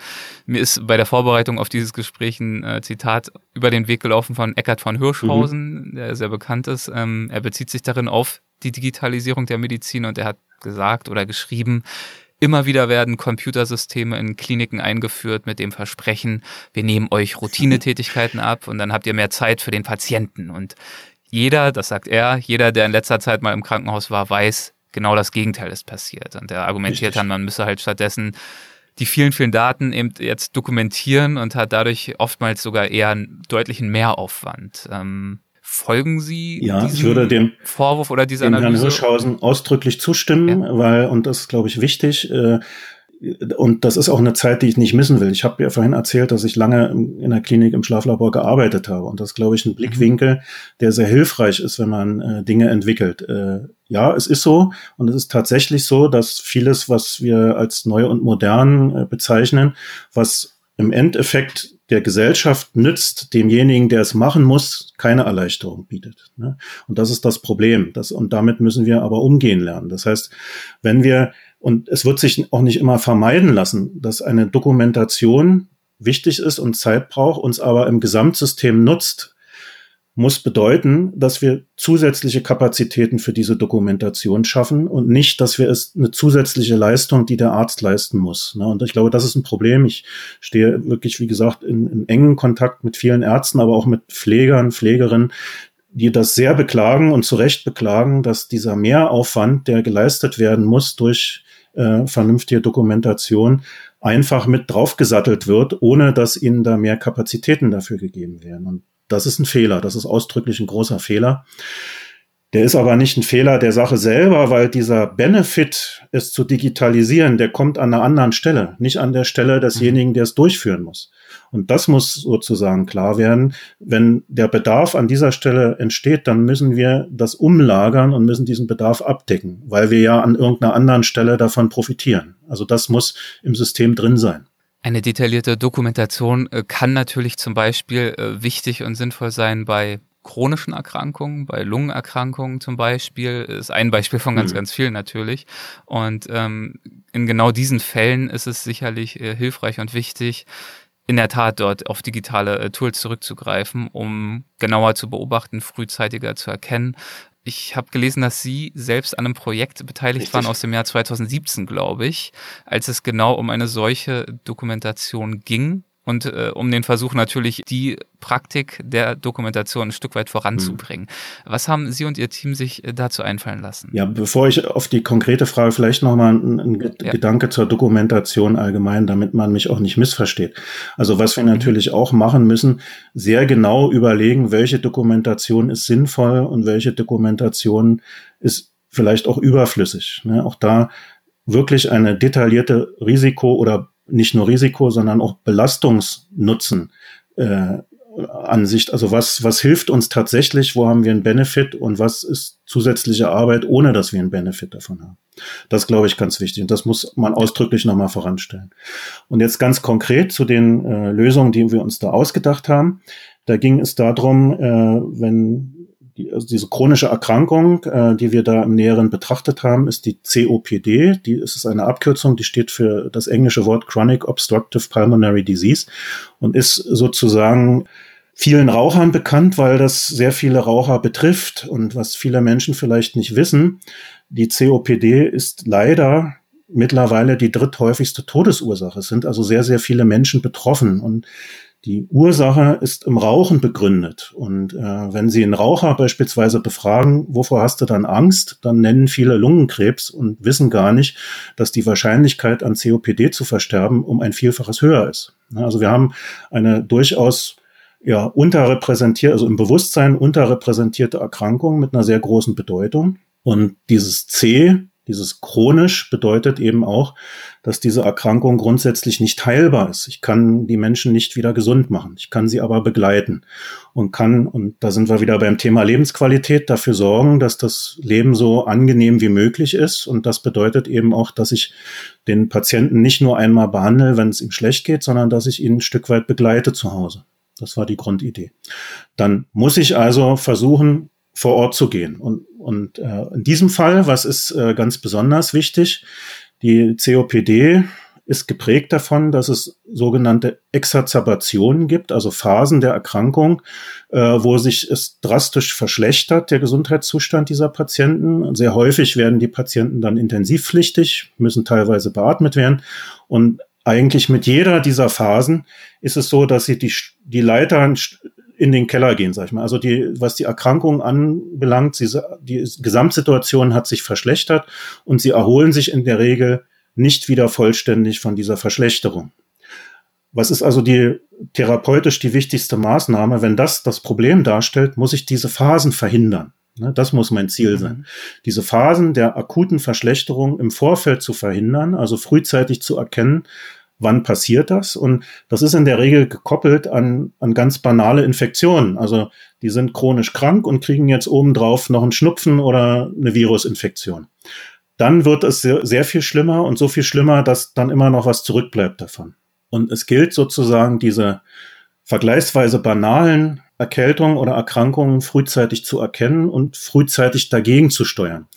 mir ist bei der Vorbereitung auf dieses Gespräch ein äh, Zitat über den Weg gelaufen von Eckhard von Hirschhausen, mhm. der sehr bekannt ist. Ähm, er bezieht sich darin auf die Digitalisierung der Medizin und er hat gesagt oder geschrieben, Immer wieder werden Computersysteme in Kliniken eingeführt mit dem Versprechen, wir nehmen euch Routinetätigkeiten ab und dann habt ihr mehr Zeit für den Patienten. Und jeder, das sagt er, jeder, der in letzter Zeit mal im Krankenhaus war, weiß, genau das Gegenteil ist passiert. Und er argumentiert dann, man müsse halt stattdessen die vielen, vielen Daten eben jetzt dokumentieren und hat dadurch oftmals sogar eher einen deutlichen Mehraufwand. Ähm, Folgen Sie ja, ich würde dem Vorwurf oder dieser Analyse? Herrn Hirschhausen ausdrücklich zustimmen, ja. weil, und das ist, glaube ich, wichtig, äh, und das ist auch eine Zeit, die ich nicht missen will. Ich habe ja vorhin erzählt, dass ich lange in der Klinik im Schlaflabor gearbeitet habe. Und das ist, glaube ich, ein Blickwinkel, der sehr hilfreich ist, wenn man äh, Dinge entwickelt. Äh, ja, es ist so. Und es ist tatsächlich so, dass vieles, was wir als neu und modern äh, bezeichnen, was im Endeffekt der Gesellschaft nützt, demjenigen, der es machen muss, keine Erleichterung bietet. Ne? Und das ist das Problem. Das, und damit müssen wir aber umgehen lernen. Das heißt, wenn wir, und es wird sich auch nicht immer vermeiden lassen, dass eine Dokumentation wichtig ist und Zeit braucht, uns aber im Gesamtsystem nutzt, muss bedeuten, dass wir zusätzliche Kapazitäten für diese Dokumentation schaffen und nicht, dass wir es eine zusätzliche Leistung, die der Arzt leisten muss. Ne? Und ich glaube, das ist ein Problem. Ich stehe wirklich, wie gesagt, in, in engen Kontakt mit vielen Ärzten, aber auch mit Pflegern, Pflegerinnen, die das sehr beklagen und zu Recht beklagen, dass dieser Mehraufwand, der geleistet werden muss durch äh, vernünftige Dokumentation, einfach mit draufgesattelt wird, ohne dass ihnen da mehr Kapazitäten dafür gegeben werden. Und das ist ein Fehler. Das ist ausdrücklich ein großer Fehler. Der ist aber nicht ein Fehler der Sache selber, weil dieser Benefit, es zu digitalisieren, der kommt an einer anderen Stelle, nicht an der Stelle desjenigen, der es durchführen muss. Und das muss sozusagen klar werden. Wenn der Bedarf an dieser Stelle entsteht, dann müssen wir das umlagern und müssen diesen Bedarf abdecken, weil wir ja an irgendeiner anderen Stelle davon profitieren. Also das muss im System drin sein. Eine detaillierte Dokumentation äh, kann natürlich zum Beispiel äh, wichtig und sinnvoll sein bei chronischen Erkrankungen, bei Lungenerkrankungen zum Beispiel, ist ein Beispiel von ganz, mhm. ganz vielen natürlich. Und ähm, in genau diesen Fällen ist es sicherlich äh, hilfreich und wichtig, in der Tat dort auf digitale äh, Tools zurückzugreifen, um genauer zu beobachten, frühzeitiger zu erkennen, ich habe gelesen, dass Sie selbst an einem Projekt beteiligt Richtig. waren aus dem Jahr 2017, glaube ich, als es genau um eine solche Dokumentation ging und äh, um den Versuch natürlich, die Praktik der Dokumentation ein Stück weit voranzubringen. Mhm. Was haben Sie und Ihr Team sich äh, dazu einfallen lassen? Ja, bevor ich auf die konkrete Frage vielleicht nochmal ein, ein ja. Gedanke zur Dokumentation allgemein, damit man mich auch nicht missversteht. Also was wir mhm. natürlich auch machen müssen, sehr genau überlegen, welche Dokumentation ist sinnvoll und welche Dokumentation ist vielleicht auch überflüssig. Ne? Auch da wirklich eine detaillierte Risiko- oder nicht nur Risiko, sondern auch Belastungsnutzen äh, Ansicht. Also was, was hilft uns tatsächlich, wo haben wir einen Benefit und was ist zusätzliche Arbeit, ohne dass wir einen Benefit davon haben. Das glaube ich ganz wichtig und das muss man ausdrücklich nochmal voranstellen. Und jetzt ganz konkret zu den äh, Lösungen, die wir uns da ausgedacht haben. Da ging es darum, äh, wenn die, also diese chronische Erkrankung, äh, die wir da im Näheren betrachtet haben, ist die COPD. Die ist es eine Abkürzung, die steht für das englische Wort Chronic Obstructive Pulmonary Disease und ist sozusagen vielen Rauchern bekannt, weil das sehr viele Raucher betrifft und was viele Menschen vielleicht nicht wissen. Die COPD ist leider mittlerweile die dritthäufigste Todesursache. Es sind also sehr, sehr viele Menschen betroffen und die Ursache ist im Rauchen begründet. Und äh, wenn Sie einen Raucher beispielsweise befragen, wovor hast du dann Angst, dann nennen viele Lungenkrebs und wissen gar nicht, dass die Wahrscheinlichkeit an COPD zu versterben um ein Vielfaches höher ist. Also wir haben eine durchaus ja, unterrepräsentierte, also im Bewusstsein unterrepräsentierte Erkrankung mit einer sehr großen Bedeutung. Und dieses C dieses chronisch bedeutet eben auch, dass diese Erkrankung grundsätzlich nicht heilbar ist. Ich kann die Menschen nicht wieder gesund machen. Ich kann sie aber begleiten und kann, und da sind wir wieder beim Thema Lebensqualität, dafür sorgen, dass das Leben so angenehm wie möglich ist. Und das bedeutet eben auch, dass ich den Patienten nicht nur einmal behandle, wenn es ihm schlecht geht, sondern dass ich ihn ein Stück weit begleite zu Hause. Das war die Grundidee. Dann muss ich also versuchen, vor Ort zu gehen. Und, und äh, in diesem Fall, was ist äh, ganz besonders wichtig, die COPD ist geprägt davon, dass es sogenannte Exazerbationen gibt, also Phasen der Erkrankung, äh, wo sich es drastisch verschlechtert, der Gesundheitszustand dieser Patienten. Sehr häufig werden die Patienten dann intensivpflichtig, müssen teilweise beatmet werden. Und eigentlich mit jeder dieser Phasen ist es so, dass sie die, die Leiter in den Keller gehen, sag ich mal. Also die, was die Erkrankung anbelangt, sie, die Gesamtsituation hat sich verschlechtert und sie erholen sich in der Regel nicht wieder vollständig von dieser Verschlechterung. Was ist also die therapeutisch die wichtigste Maßnahme? Wenn das das Problem darstellt, muss ich diese Phasen verhindern. Ne, das muss mein Ziel sein. Mhm. Diese Phasen der akuten Verschlechterung im Vorfeld zu verhindern, also frühzeitig zu erkennen, wann passiert das? Und das ist in der Regel gekoppelt an, an ganz banale Infektionen. Also die sind chronisch krank und kriegen jetzt obendrauf noch einen Schnupfen oder eine Virusinfektion dann wird es sehr, sehr viel schlimmer und so viel schlimmer, dass dann immer noch was zurückbleibt davon. Und es gilt sozusagen diese vergleichsweise banalen Erkältungen oder Erkrankungen frühzeitig zu erkennen und frühzeitig dagegen zu steuern.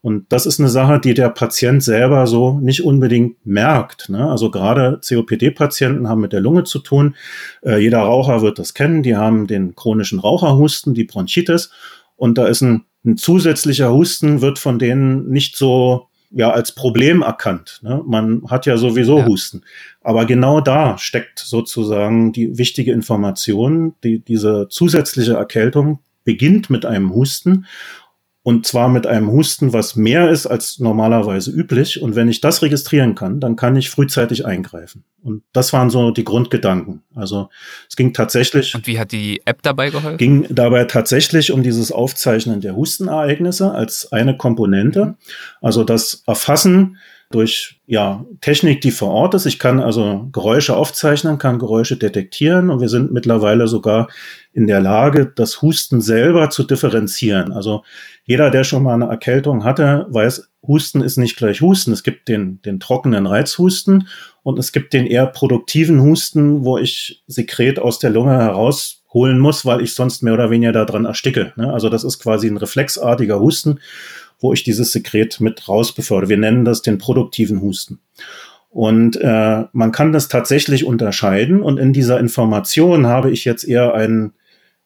Und das ist eine Sache, die der Patient selber so nicht unbedingt merkt. Ne? Also gerade COPD-Patienten haben mit der Lunge zu tun. Äh, jeder Raucher wird das kennen. Die haben den chronischen Raucherhusten, die Bronchitis. Und da ist ein ein zusätzlicher Husten wird von denen nicht so ja als Problem erkannt. Ne? Man hat ja sowieso ja. Husten. Aber genau da steckt sozusagen die wichtige Information, die diese zusätzliche Erkältung beginnt mit einem Husten und zwar mit einem Husten, was mehr ist als normalerweise üblich. Und wenn ich das registrieren kann, dann kann ich frühzeitig eingreifen. Und das waren so die Grundgedanken. Also es ging tatsächlich. Und wie hat die App dabei geholfen? Ging dabei tatsächlich um dieses Aufzeichnen der Hustenereignisse als eine Komponente. Also das Erfassen durch ja, Technik, die vor Ort ist. Ich kann also Geräusche aufzeichnen, kann Geräusche detektieren und wir sind mittlerweile sogar in der Lage, das Husten selber zu differenzieren. Also jeder, der schon mal eine Erkältung hatte, weiß, Husten ist nicht gleich Husten. Es gibt den, den trockenen Reizhusten und es gibt den eher produktiven Husten, wo ich Sekret aus der Lunge herausholen muss, weil ich sonst mehr oder weniger daran ersticke. Ne? Also das ist quasi ein reflexartiger Husten wo ich dieses Sekret mit rausbefördere. Wir nennen das den produktiven Husten. Und äh, man kann das tatsächlich unterscheiden. Und in dieser Information habe ich jetzt eher einen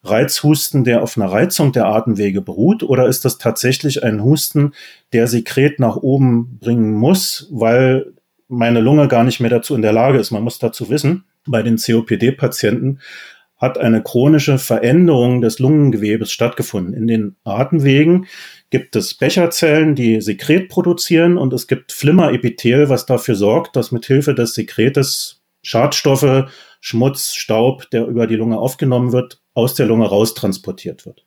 Reizhusten, der auf einer Reizung der Atemwege beruht, oder ist das tatsächlich ein Husten, der Sekret nach oben bringen muss, weil meine Lunge gar nicht mehr dazu in der Lage ist. Man muss dazu wissen, bei den COPD-Patienten hat eine chronische Veränderung des Lungengewebes stattgefunden. In den Atemwegen gibt es Becherzellen, die Sekret produzieren und es gibt Flimmerepithel, was dafür sorgt, dass mit Hilfe des Sekretes Schadstoffe, Schmutz, Staub, der über die Lunge aufgenommen wird, aus der Lunge raustransportiert wird.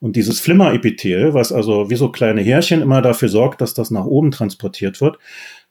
Und dieses Flimmerepithel, was also wie so kleine Härchen immer dafür sorgt, dass das nach oben transportiert wird,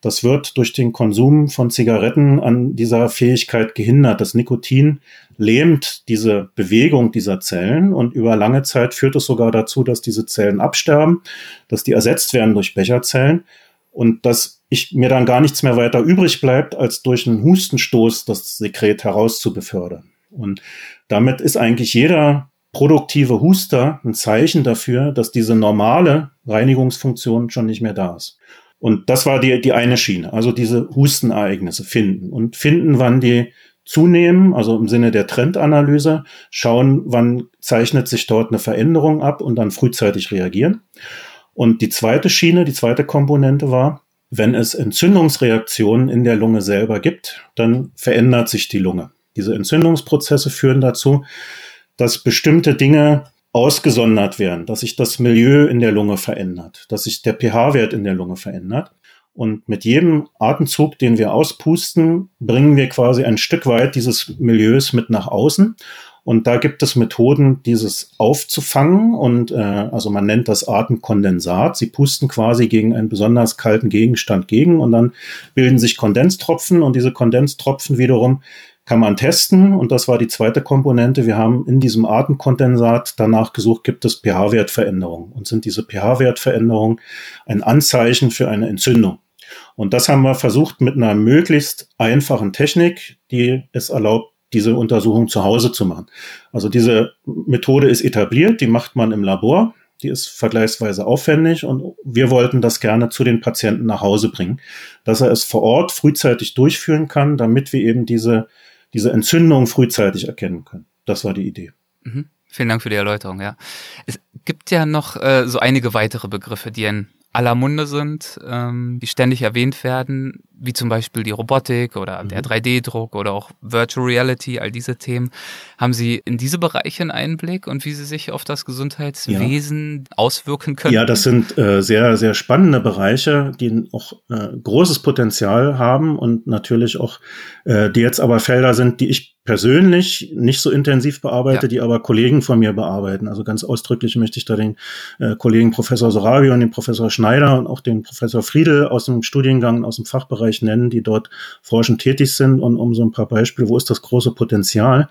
das wird durch den Konsum von Zigaretten an dieser Fähigkeit gehindert. Das Nikotin lähmt diese Bewegung dieser Zellen und über lange Zeit führt es sogar dazu, dass diese Zellen absterben, dass die ersetzt werden durch Becherzellen und dass ich mir dann gar nichts mehr weiter übrig bleibt, als durch einen Hustenstoß das Sekret herauszubefördern. Und damit ist eigentlich jeder produktive Huster ein Zeichen dafür, dass diese normale Reinigungsfunktion schon nicht mehr da ist. Und das war die, die eine Schiene, also diese Hustenereignisse finden und finden, wann die zunehmen, also im Sinne der Trendanalyse, schauen, wann zeichnet sich dort eine Veränderung ab und dann frühzeitig reagieren. Und die zweite Schiene, die zweite Komponente war, wenn es Entzündungsreaktionen in der Lunge selber gibt, dann verändert sich die Lunge. Diese Entzündungsprozesse führen dazu, dass bestimmte Dinge ausgesondert werden, dass sich das Milieu in der Lunge verändert, dass sich der pH-Wert in der Lunge verändert. Und mit jedem Atemzug, den wir auspusten, bringen wir quasi ein Stück weit dieses Milieus mit nach außen. Und da gibt es Methoden, dieses aufzufangen. Und äh, also man nennt das Atemkondensat. Sie pusten quasi gegen einen besonders kalten Gegenstand gegen und dann bilden sich Kondenstropfen und diese Kondenstropfen wiederum kann man testen. Und das war die zweite Komponente. Wir haben in diesem Atemkondensat danach gesucht, gibt es pH-Wertveränderungen und sind diese pH-Wertveränderungen ein Anzeichen für eine Entzündung. Und das haben wir versucht mit einer möglichst einfachen Technik, die es erlaubt, diese Untersuchung zu Hause zu machen. Also diese Methode ist etabliert, die macht man im Labor, die ist vergleichsweise aufwendig und wir wollten das gerne zu den Patienten nach Hause bringen, dass er es vor Ort frühzeitig durchführen kann, damit wir eben diese, diese Entzündung frühzeitig erkennen können. Das war die Idee. Mhm. Vielen Dank für die Erläuterung, ja. Es gibt ja noch äh, so einige weitere Begriffe, die ein aller Munde sind, ähm, die ständig erwähnt werden, wie zum Beispiel die Robotik oder mhm. der 3D-Druck oder auch Virtual Reality, all diese Themen. Haben Sie in diese Bereiche einen Einblick und wie sie sich auf das Gesundheitswesen ja. auswirken können? Ja, das sind äh, sehr, sehr spannende Bereiche, die auch äh, großes Potenzial haben und natürlich auch, äh, die jetzt aber Felder sind, die ich persönlich nicht so intensiv bearbeite, ja. die aber Kollegen von mir bearbeiten. Also ganz ausdrücklich möchte ich da den äh, Kollegen Professor Sorabi und den Professor Schneider und auch den Professor Friedel aus dem Studiengang, aus dem Fachbereich nennen, die dort forschend tätig sind und um so ein paar Beispiele, wo ist das große Potenzial,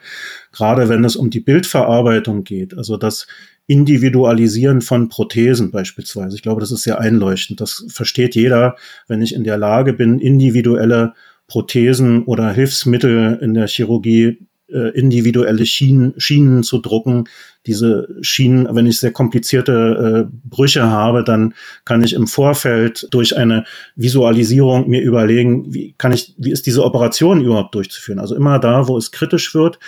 gerade wenn es um die Bildverarbeitung geht, also das Individualisieren von Prothesen beispielsweise. Ich glaube, das ist sehr einleuchtend. Das versteht jeder, wenn ich in der Lage bin, individuelle Prothesen oder Hilfsmittel in der Chirurgie äh, individuelle Schienen, Schienen zu drucken. Diese Schienen, wenn ich sehr komplizierte äh, Brüche habe, dann kann ich im Vorfeld durch eine Visualisierung mir überlegen, wie kann ich, wie ist diese Operation überhaupt durchzuführen? Also immer da, wo es kritisch wird,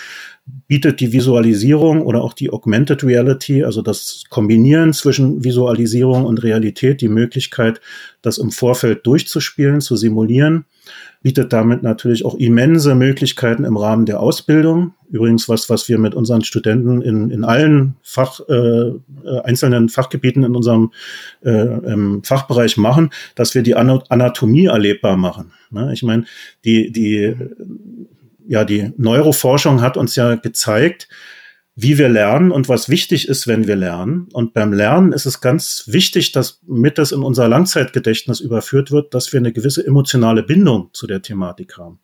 bietet die Visualisierung oder auch die Augmented Reality, also das Kombinieren zwischen Visualisierung und Realität, die Möglichkeit, das im Vorfeld durchzuspielen, zu simulieren bietet damit natürlich auch immense Möglichkeiten im Rahmen der Ausbildung. Übrigens was, was wir mit unseren Studenten in, in allen Fach, äh, äh einzelnen Fachgebieten in unserem äh, Fachbereich machen, dass wir die Anatomie erlebbar machen. Ne? Ich meine, die, die, ja, die Neuroforschung hat uns ja gezeigt, wie wir lernen und was wichtig ist, wenn wir lernen. Und beim Lernen ist es ganz wichtig, dass mit das in unser Langzeitgedächtnis überführt wird, dass wir eine gewisse emotionale Bindung zu der Thematik haben.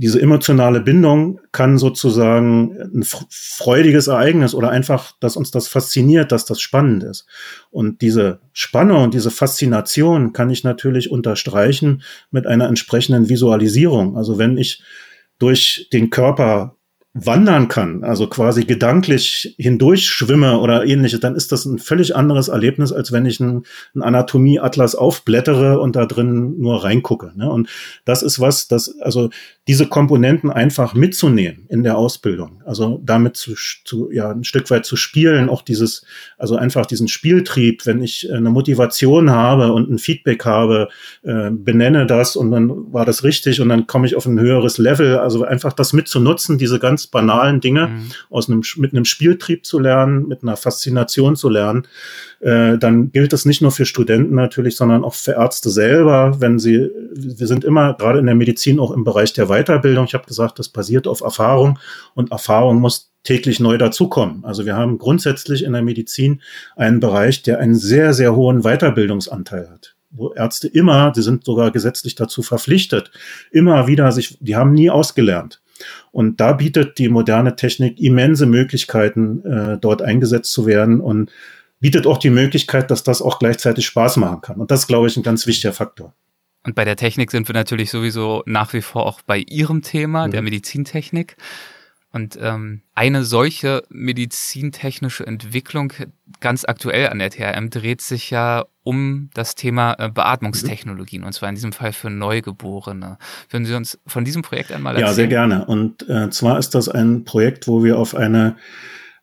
Diese emotionale Bindung kann sozusagen ein freudiges Ereignis oder einfach, dass uns das fasziniert, dass das spannend ist. Und diese Spannung und diese Faszination kann ich natürlich unterstreichen mit einer entsprechenden Visualisierung. Also wenn ich durch den Körper wandern kann, also quasi gedanklich hindurch schwimme oder ähnliches, dann ist das ein völlig anderes Erlebnis, als wenn ich einen, Anatomieatlas aufblättere und da drin nur reingucke. Ne? Und das ist was, das, also diese Komponenten einfach mitzunehmen in der Ausbildung, also damit zu, zu ja, ein Stück weit zu spielen, auch dieses, also einfach diesen Spieltrieb, wenn ich eine Motivation habe und ein Feedback habe, äh, benenne das und dann war das richtig und dann komme ich auf ein höheres Level, also einfach das mitzunutzen, diese ganz banalen Dinge mhm. aus einem, mit einem Spieltrieb zu lernen, mit einer Faszination zu lernen, äh, dann gilt das nicht nur für Studenten natürlich, sondern auch für Ärzte selber, wenn sie, wir sind immer gerade in der Medizin auch im Bereich der Weiterbildung. Ich habe gesagt, das basiert auf Erfahrung und Erfahrung muss täglich neu dazukommen. Also wir haben grundsätzlich in der Medizin einen Bereich, der einen sehr, sehr hohen Weiterbildungsanteil hat wo Ärzte immer, sie sind sogar gesetzlich dazu verpflichtet, immer wieder sich, die haben nie ausgelernt. Und da bietet die moderne Technik immense Möglichkeiten, äh, dort eingesetzt zu werden und bietet auch die Möglichkeit, dass das auch gleichzeitig Spaß machen kann. Und das glaube ich, ein ganz wichtiger Faktor. Und bei der Technik sind wir natürlich sowieso nach wie vor auch bei Ihrem Thema, mhm. der Medizintechnik. Und ähm, eine solche medizintechnische Entwicklung ganz aktuell an der THM dreht sich ja um das Thema äh, Beatmungstechnologien, und zwar in diesem Fall für Neugeborene. Würden Sie uns von diesem Projekt einmal erzählen? Ja, sehr gerne. Und äh, zwar ist das ein Projekt, wo wir auf eine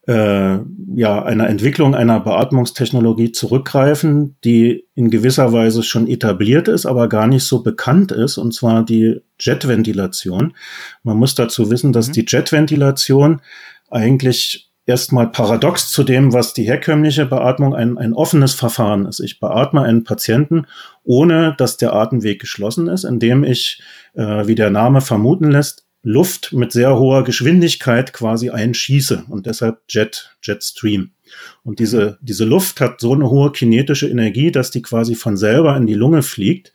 äh, ja, einer Entwicklung einer Beatmungstechnologie zurückgreifen, die in gewisser Weise schon etabliert ist, aber gar nicht so bekannt ist, und zwar die Jetventilation. Man muss dazu wissen, dass mhm. die Jetventilation eigentlich erstmal paradox zu dem, was die herkömmliche Beatmung ein, ein offenes Verfahren ist. Ich beatme einen Patienten, ohne dass der Atemweg geschlossen ist, indem ich, äh, wie der Name vermuten lässt, Luft mit sehr hoher Geschwindigkeit quasi einschieße und deshalb Jet, Jetstream. Und diese, diese Luft hat so eine hohe kinetische Energie, dass die quasi von selber in die Lunge fliegt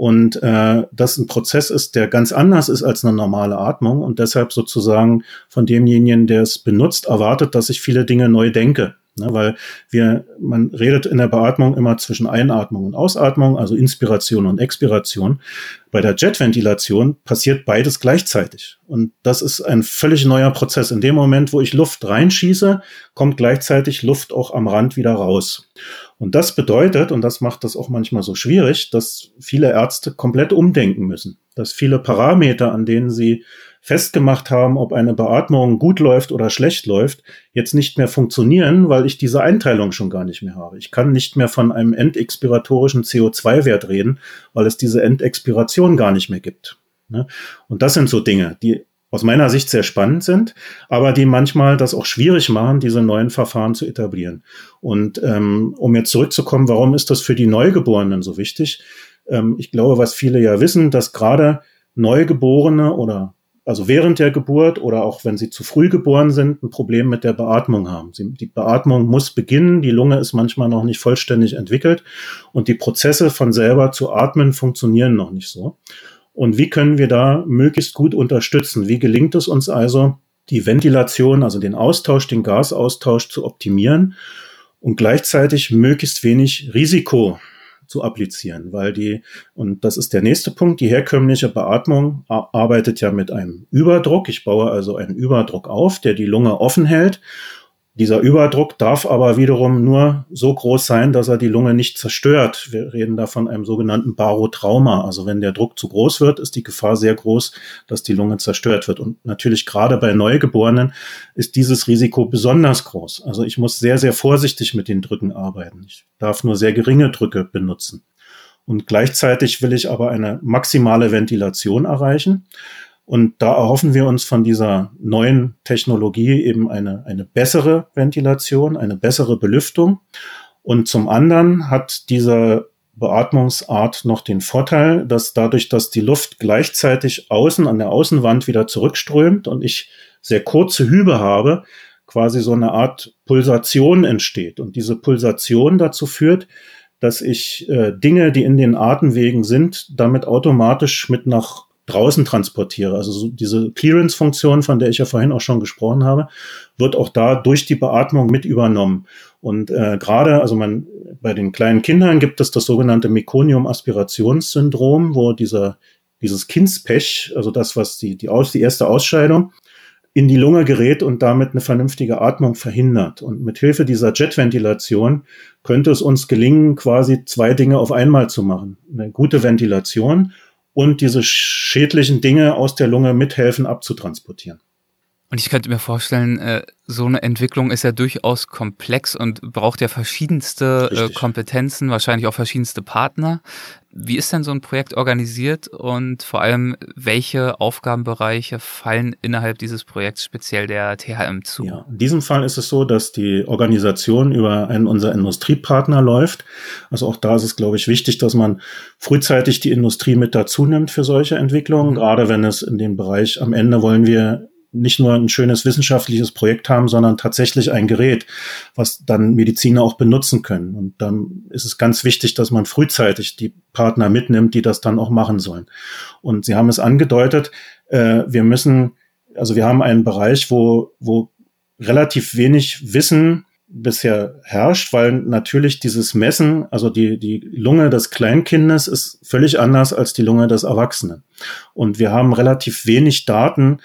und äh, das ein Prozess ist, der ganz anders ist als eine normale Atmung und deshalb sozusagen von demjenigen, der es benutzt, erwartet, dass ich viele Dinge neu denke. Ne, weil wir, man redet in der Beatmung immer zwischen Einatmung und Ausatmung, also Inspiration und Expiration. Bei der Jetventilation passiert beides gleichzeitig. Und das ist ein völlig neuer Prozess. In dem Moment, wo ich Luft reinschieße, kommt gleichzeitig Luft auch am Rand wieder raus. Und das bedeutet, und das macht das auch manchmal so schwierig, dass viele Ärzte komplett umdenken müssen. Dass viele Parameter, an denen sie festgemacht haben, ob eine Beatmung gut läuft oder schlecht läuft, jetzt nicht mehr funktionieren, weil ich diese Einteilung schon gar nicht mehr habe. Ich kann nicht mehr von einem endexpiratorischen CO2-Wert reden, weil es diese Endexpiration gar nicht mehr gibt. Ne? Und das sind so Dinge, die aus meiner Sicht sehr spannend sind, aber die manchmal das auch schwierig machen, diese neuen Verfahren zu etablieren. Und ähm, um jetzt zurückzukommen, warum ist das für die Neugeborenen so wichtig? Ähm, ich glaube, was viele ja wissen, dass gerade Neugeborene oder also während der Geburt oder auch wenn sie zu früh geboren sind, ein Problem mit der Beatmung haben. Sie, die Beatmung muss beginnen, die Lunge ist manchmal noch nicht vollständig entwickelt und die Prozesse von selber zu atmen funktionieren noch nicht so. Und wie können wir da möglichst gut unterstützen? Wie gelingt es uns also, die Ventilation, also den Austausch, den Gasaustausch zu optimieren und gleichzeitig möglichst wenig Risiko zu applizieren, weil die, und das ist der nächste Punkt, die herkömmliche Beatmung arbeitet ja mit einem Überdruck. Ich baue also einen Überdruck auf, der die Lunge offen hält dieser Überdruck darf aber wiederum nur so groß sein, dass er die Lunge nicht zerstört. Wir reden da von einem sogenannten Barotrauma. Also wenn der Druck zu groß wird, ist die Gefahr sehr groß, dass die Lunge zerstört wird. Und natürlich gerade bei Neugeborenen ist dieses Risiko besonders groß. Also ich muss sehr, sehr vorsichtig mit den Drücken arbeiten. Ich darf nur sehr geringe Drücke benutzen. Und gleichzeitig will ich aber eine maximale Ventilation erreichen. Und da erhoffen wir uns von dieser neuen Technologie eben eine, eine bessere Ventilation, eine bessere Belüftung. Und zum anderen hat diese Beatmungsart noch den Vorteil, dass dadurch, dass die Luft gleichzeitig außen an der Außenwand wieder zurückströmt und ich sehr kurze Hübe habe, quasi so eine Art Pulsation entsteht. Und diese Pulsation dazu führt, dass ich äh, Dinge, die in den Atemwegen sind, damit automatisch mit nach draußen transportiere. Also so diese Clearance-Funktion, von der ich ja vorhin auch schon gesprochen habe, wird auch da durch die Beatmung mit übernommen. Und äh, gerade, also man bei den kleinen Kindern gibt es das sogenannte Mekonium-Aspirationssyndrom, wo dieser dieses Kindspech, also das, was die, die, aus, die erste Ausscheidung, in die Lunge gerät und damit eine vernünftige Atmung verhindert. Und mit Hilfe dieser Jetventilation könnte es uns gelingen, quasi zwei Dinge auf einmal zu machen. Eine gute Ventilation und diese schädlichen Dinge aus der Lunge mithelfen abzutransportieren. Und ich könnte mir vorstellen, äh, so eine Entwicklung ist ja durchaus komplex und braucht ja verschiedenste äh, Richtig. Kompetenzen, wahrscheinlich auch verschiedenste Partner. Wie ist denn so ein Projekt organisiert und vor allem, welche Aufgabenbereiche fallen innerhalb dieses Projekts speziell der THM zu? Ja, in diesem Fall ist es so, dass die Organisation über einen unserer Industriepartner läuft. Also auch da ist es, glaube ich, wichtig, dass man frühzeitig die Industrie mit dazu nimmt für solche Entwicklungen, mhm. gerade wenn es in dem Bereich am Ende wollen wir nicht nur ein schönes wissenschaftliches Projekt haben, sondern tatsächlich ein Gerät, was dann Mediziner auch benutzen können. Und dann ist es ganz wichtig, dass man frühzeitig die Partner mitnimmt, die das dann auch machen sollen. Und Sie haben es angedeutet, äh, wir müssen, also wir haben einen Bereich, wo, wo relativ wenig Wissen bisher herrscht, weil natürlich dieses Messen, also die, die Lunge des Kleinkindes ist völlig anders als die Lunge des Erwachsenen. Und wir haben relativ wenig Daten,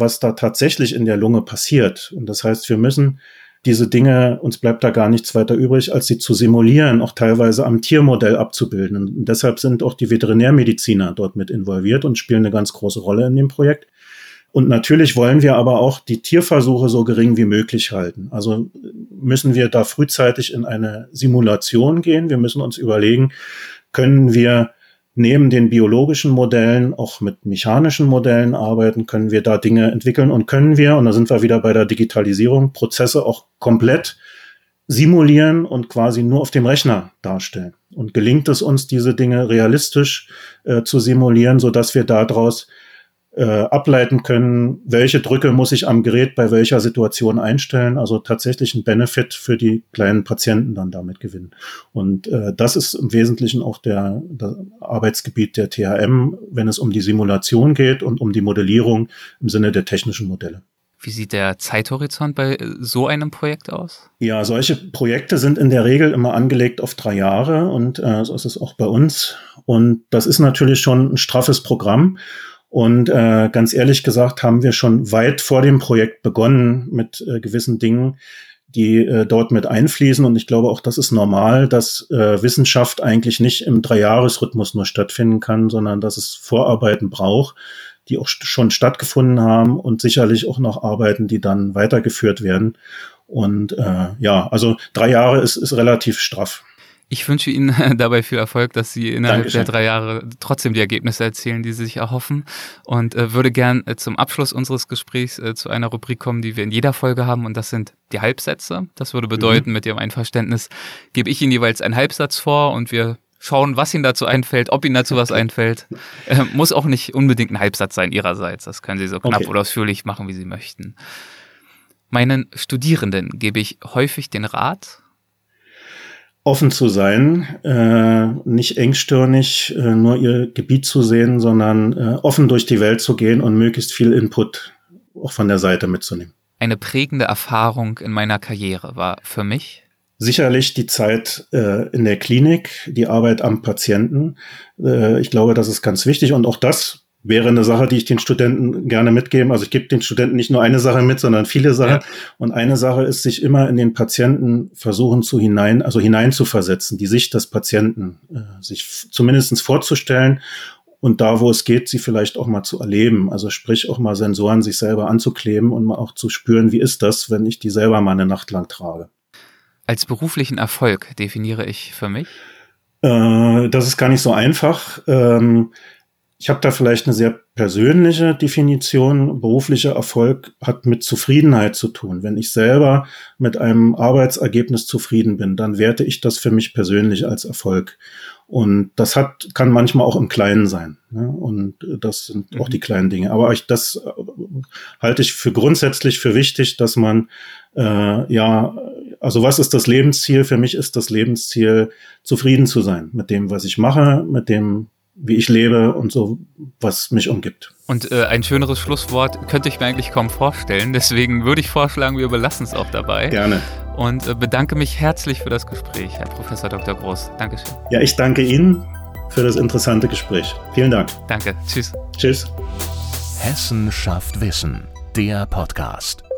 was da tatsächlich in der Lunge passiert. Und das heißt, wir müssen diese Dinge, uns bleibt da gar nichts weiter übrig, als sie zu simulieren, auch teilweise am Tiermodell abzubilden. Und deshalb sind auch die Veterinärmediziner dort mit involviert und spielen eine ganz große Rolle in dem Projekt. Und natürlich wollen wir aber auch die Tierversuche so gering wie möglich halten. Also müssen wir da frühzeitig in eine Simulation gehen. Wir müssen uns überlegen, können wir neben den biologischen Modellen auch mit mechanischen Modellen arbeiten, können wir da Dinge entwickeln und können wir, und da sind wir wieder bei der Digitalisierung, Prozesse auch komplett simulieren und quasi nur auf dem Rechner darstellen. Und gelingt es uns, diese Dinge realistisch äh, zu simulieren, so dass wir daraus äh, ableiten können, welche Drücke muss ich am Gerät bei welcher Situation einstellen. Also tatsächlich ein Benefit für die kleinen Patienten dann damit gewinnen. Und äh, das ist im Wesentlichen auch der, der Arbeitsgebiet der THM, wenn es um die Simulation geht und um die Modellierung im Sinne der technischen Modelle. Wie sieht der Zeithorizont bei äh, so einem Projekt aus? Ja, solche Projekte sind in der Regel immer angelegt auf drei Jahre und äh, so ist es auch bei uns. Und das ist natürlich schon ein straffes Programm. Und äh, ganz ehrlich gesagt haben wir schon weit vor dem Projekt begonnen mit äh, gewissen Dingen, die äh, dort mit einfließen. Und ich glaube auch, das ist normal, dass äh, Wissenschaft eigentlich nicht im Dreijahresrhythmus nur stattfinden kann, sondern dass es Vorarbeiten braucht die auch schon stattgefunden haben und sicherlich auch noch Arbeiten, die dann weitergeführt werden. Und äh, ja, also drei Jahre ist, ist relativ straff. Ich wünsche Ihnen dabei viel Erfolg, dass Sie innerhalb Dankeschön. der drei Jahre trotzdem die Ergebnisse erzielen, die Sie sich erhoffen. Und äh, würde gern äh, zum Abschluss unseres Gesprächs äh, zu einer Rubrik kommen, die wir in jeder Folge haben. Und das sind die Halbsätze. Das würde bedeuten, mhm. mit Ihrem Einverständnis gebe ich Ihnen jeweils einen Halbsatz vor und wir schauen, was Ihnen dazu einfällt, ob Ihnen dazu was einfällt. Äh, muss auch nicht unbedingt ein Halbsatz sein Ihrerseits. Das können Sie so knapp okay. oder ausführlich machen, wie Sie möchten. Meinen Studierenden gebe ich häufig den Rat, offen zu sein, äh, nicht engstirnig äh, nur ihr Gebiet zu sehen, sondern äh, offen durch die Welt zu gehen und möglichst viel Input auch von der Seite mitzunehmen. Eine prägende Erfahrung in meiner Karriere war für mich Sicherlich die Zeit äh, in der Klinik, die Arbeit am Patienten. Äh, ich glaube, das ist ganz wichtig und auch das wäre eine Sache, die ich den Studenten gerne mitgeben. Also ich gebe den Studenten nicht nur eine Sache mit, sondern viele Sachen. Ja. Und eine Sache ist, sich immer in den Patienten versuchen zu hinein, also hineinzuversetzen, die Sicht des Patienten, äh, sich zumindestens vorzustellen und da, wo es geht, sie vielleicht auch mal zu erleben. Also sprich auch mal Sensoren sich selber anzukleben und mal auch zu spüren, wie ist das, wenn ich die selber mal eine Nacht lang trage als beruflichen Erfolg definiere ich für mich? Äh, das ist gar nicht so einfach. Ähm, ich habe da vielleicht eine sehr persönliche Definition. Beruflicher Erfolg hat mit Zufriedenheit zu tun. Wenn ich selber mit einem Arbeitsergebnis zufrieden bin, dann werte ich das für mich persönlich als Erfolg. Und das hat, kann manchmal auch im Kleinen sein. Ne? Und das sind mhm. auch die kleinen Dinge. Aber ich, das äh, halte ich für grundsätzlich für wichtig, dass man äh, ja also was ist das Lebensziel? Für mich ist das Lebensziel, zufrieden zu sein mit dem, was ich mache, mit dem, wie ich lebe und so, was mich umgibt. Und äh, ein schöneres Schlusswort könnte ich mir eigentlich kaum vorstellen. Deswegen würde ich vorschlagen, wir überlassen es auch dabei. Gerne. Und äh, bedanke mich herzlich für das Gespräch, Herr Professor Dr. Groß. Dankeschön. Ja, ich danke Ihnen für das interessante Gespräch. Vielen Dank. Danke. Tschüss. Tschüss. Hessen schafft Wissen. Der Podcast.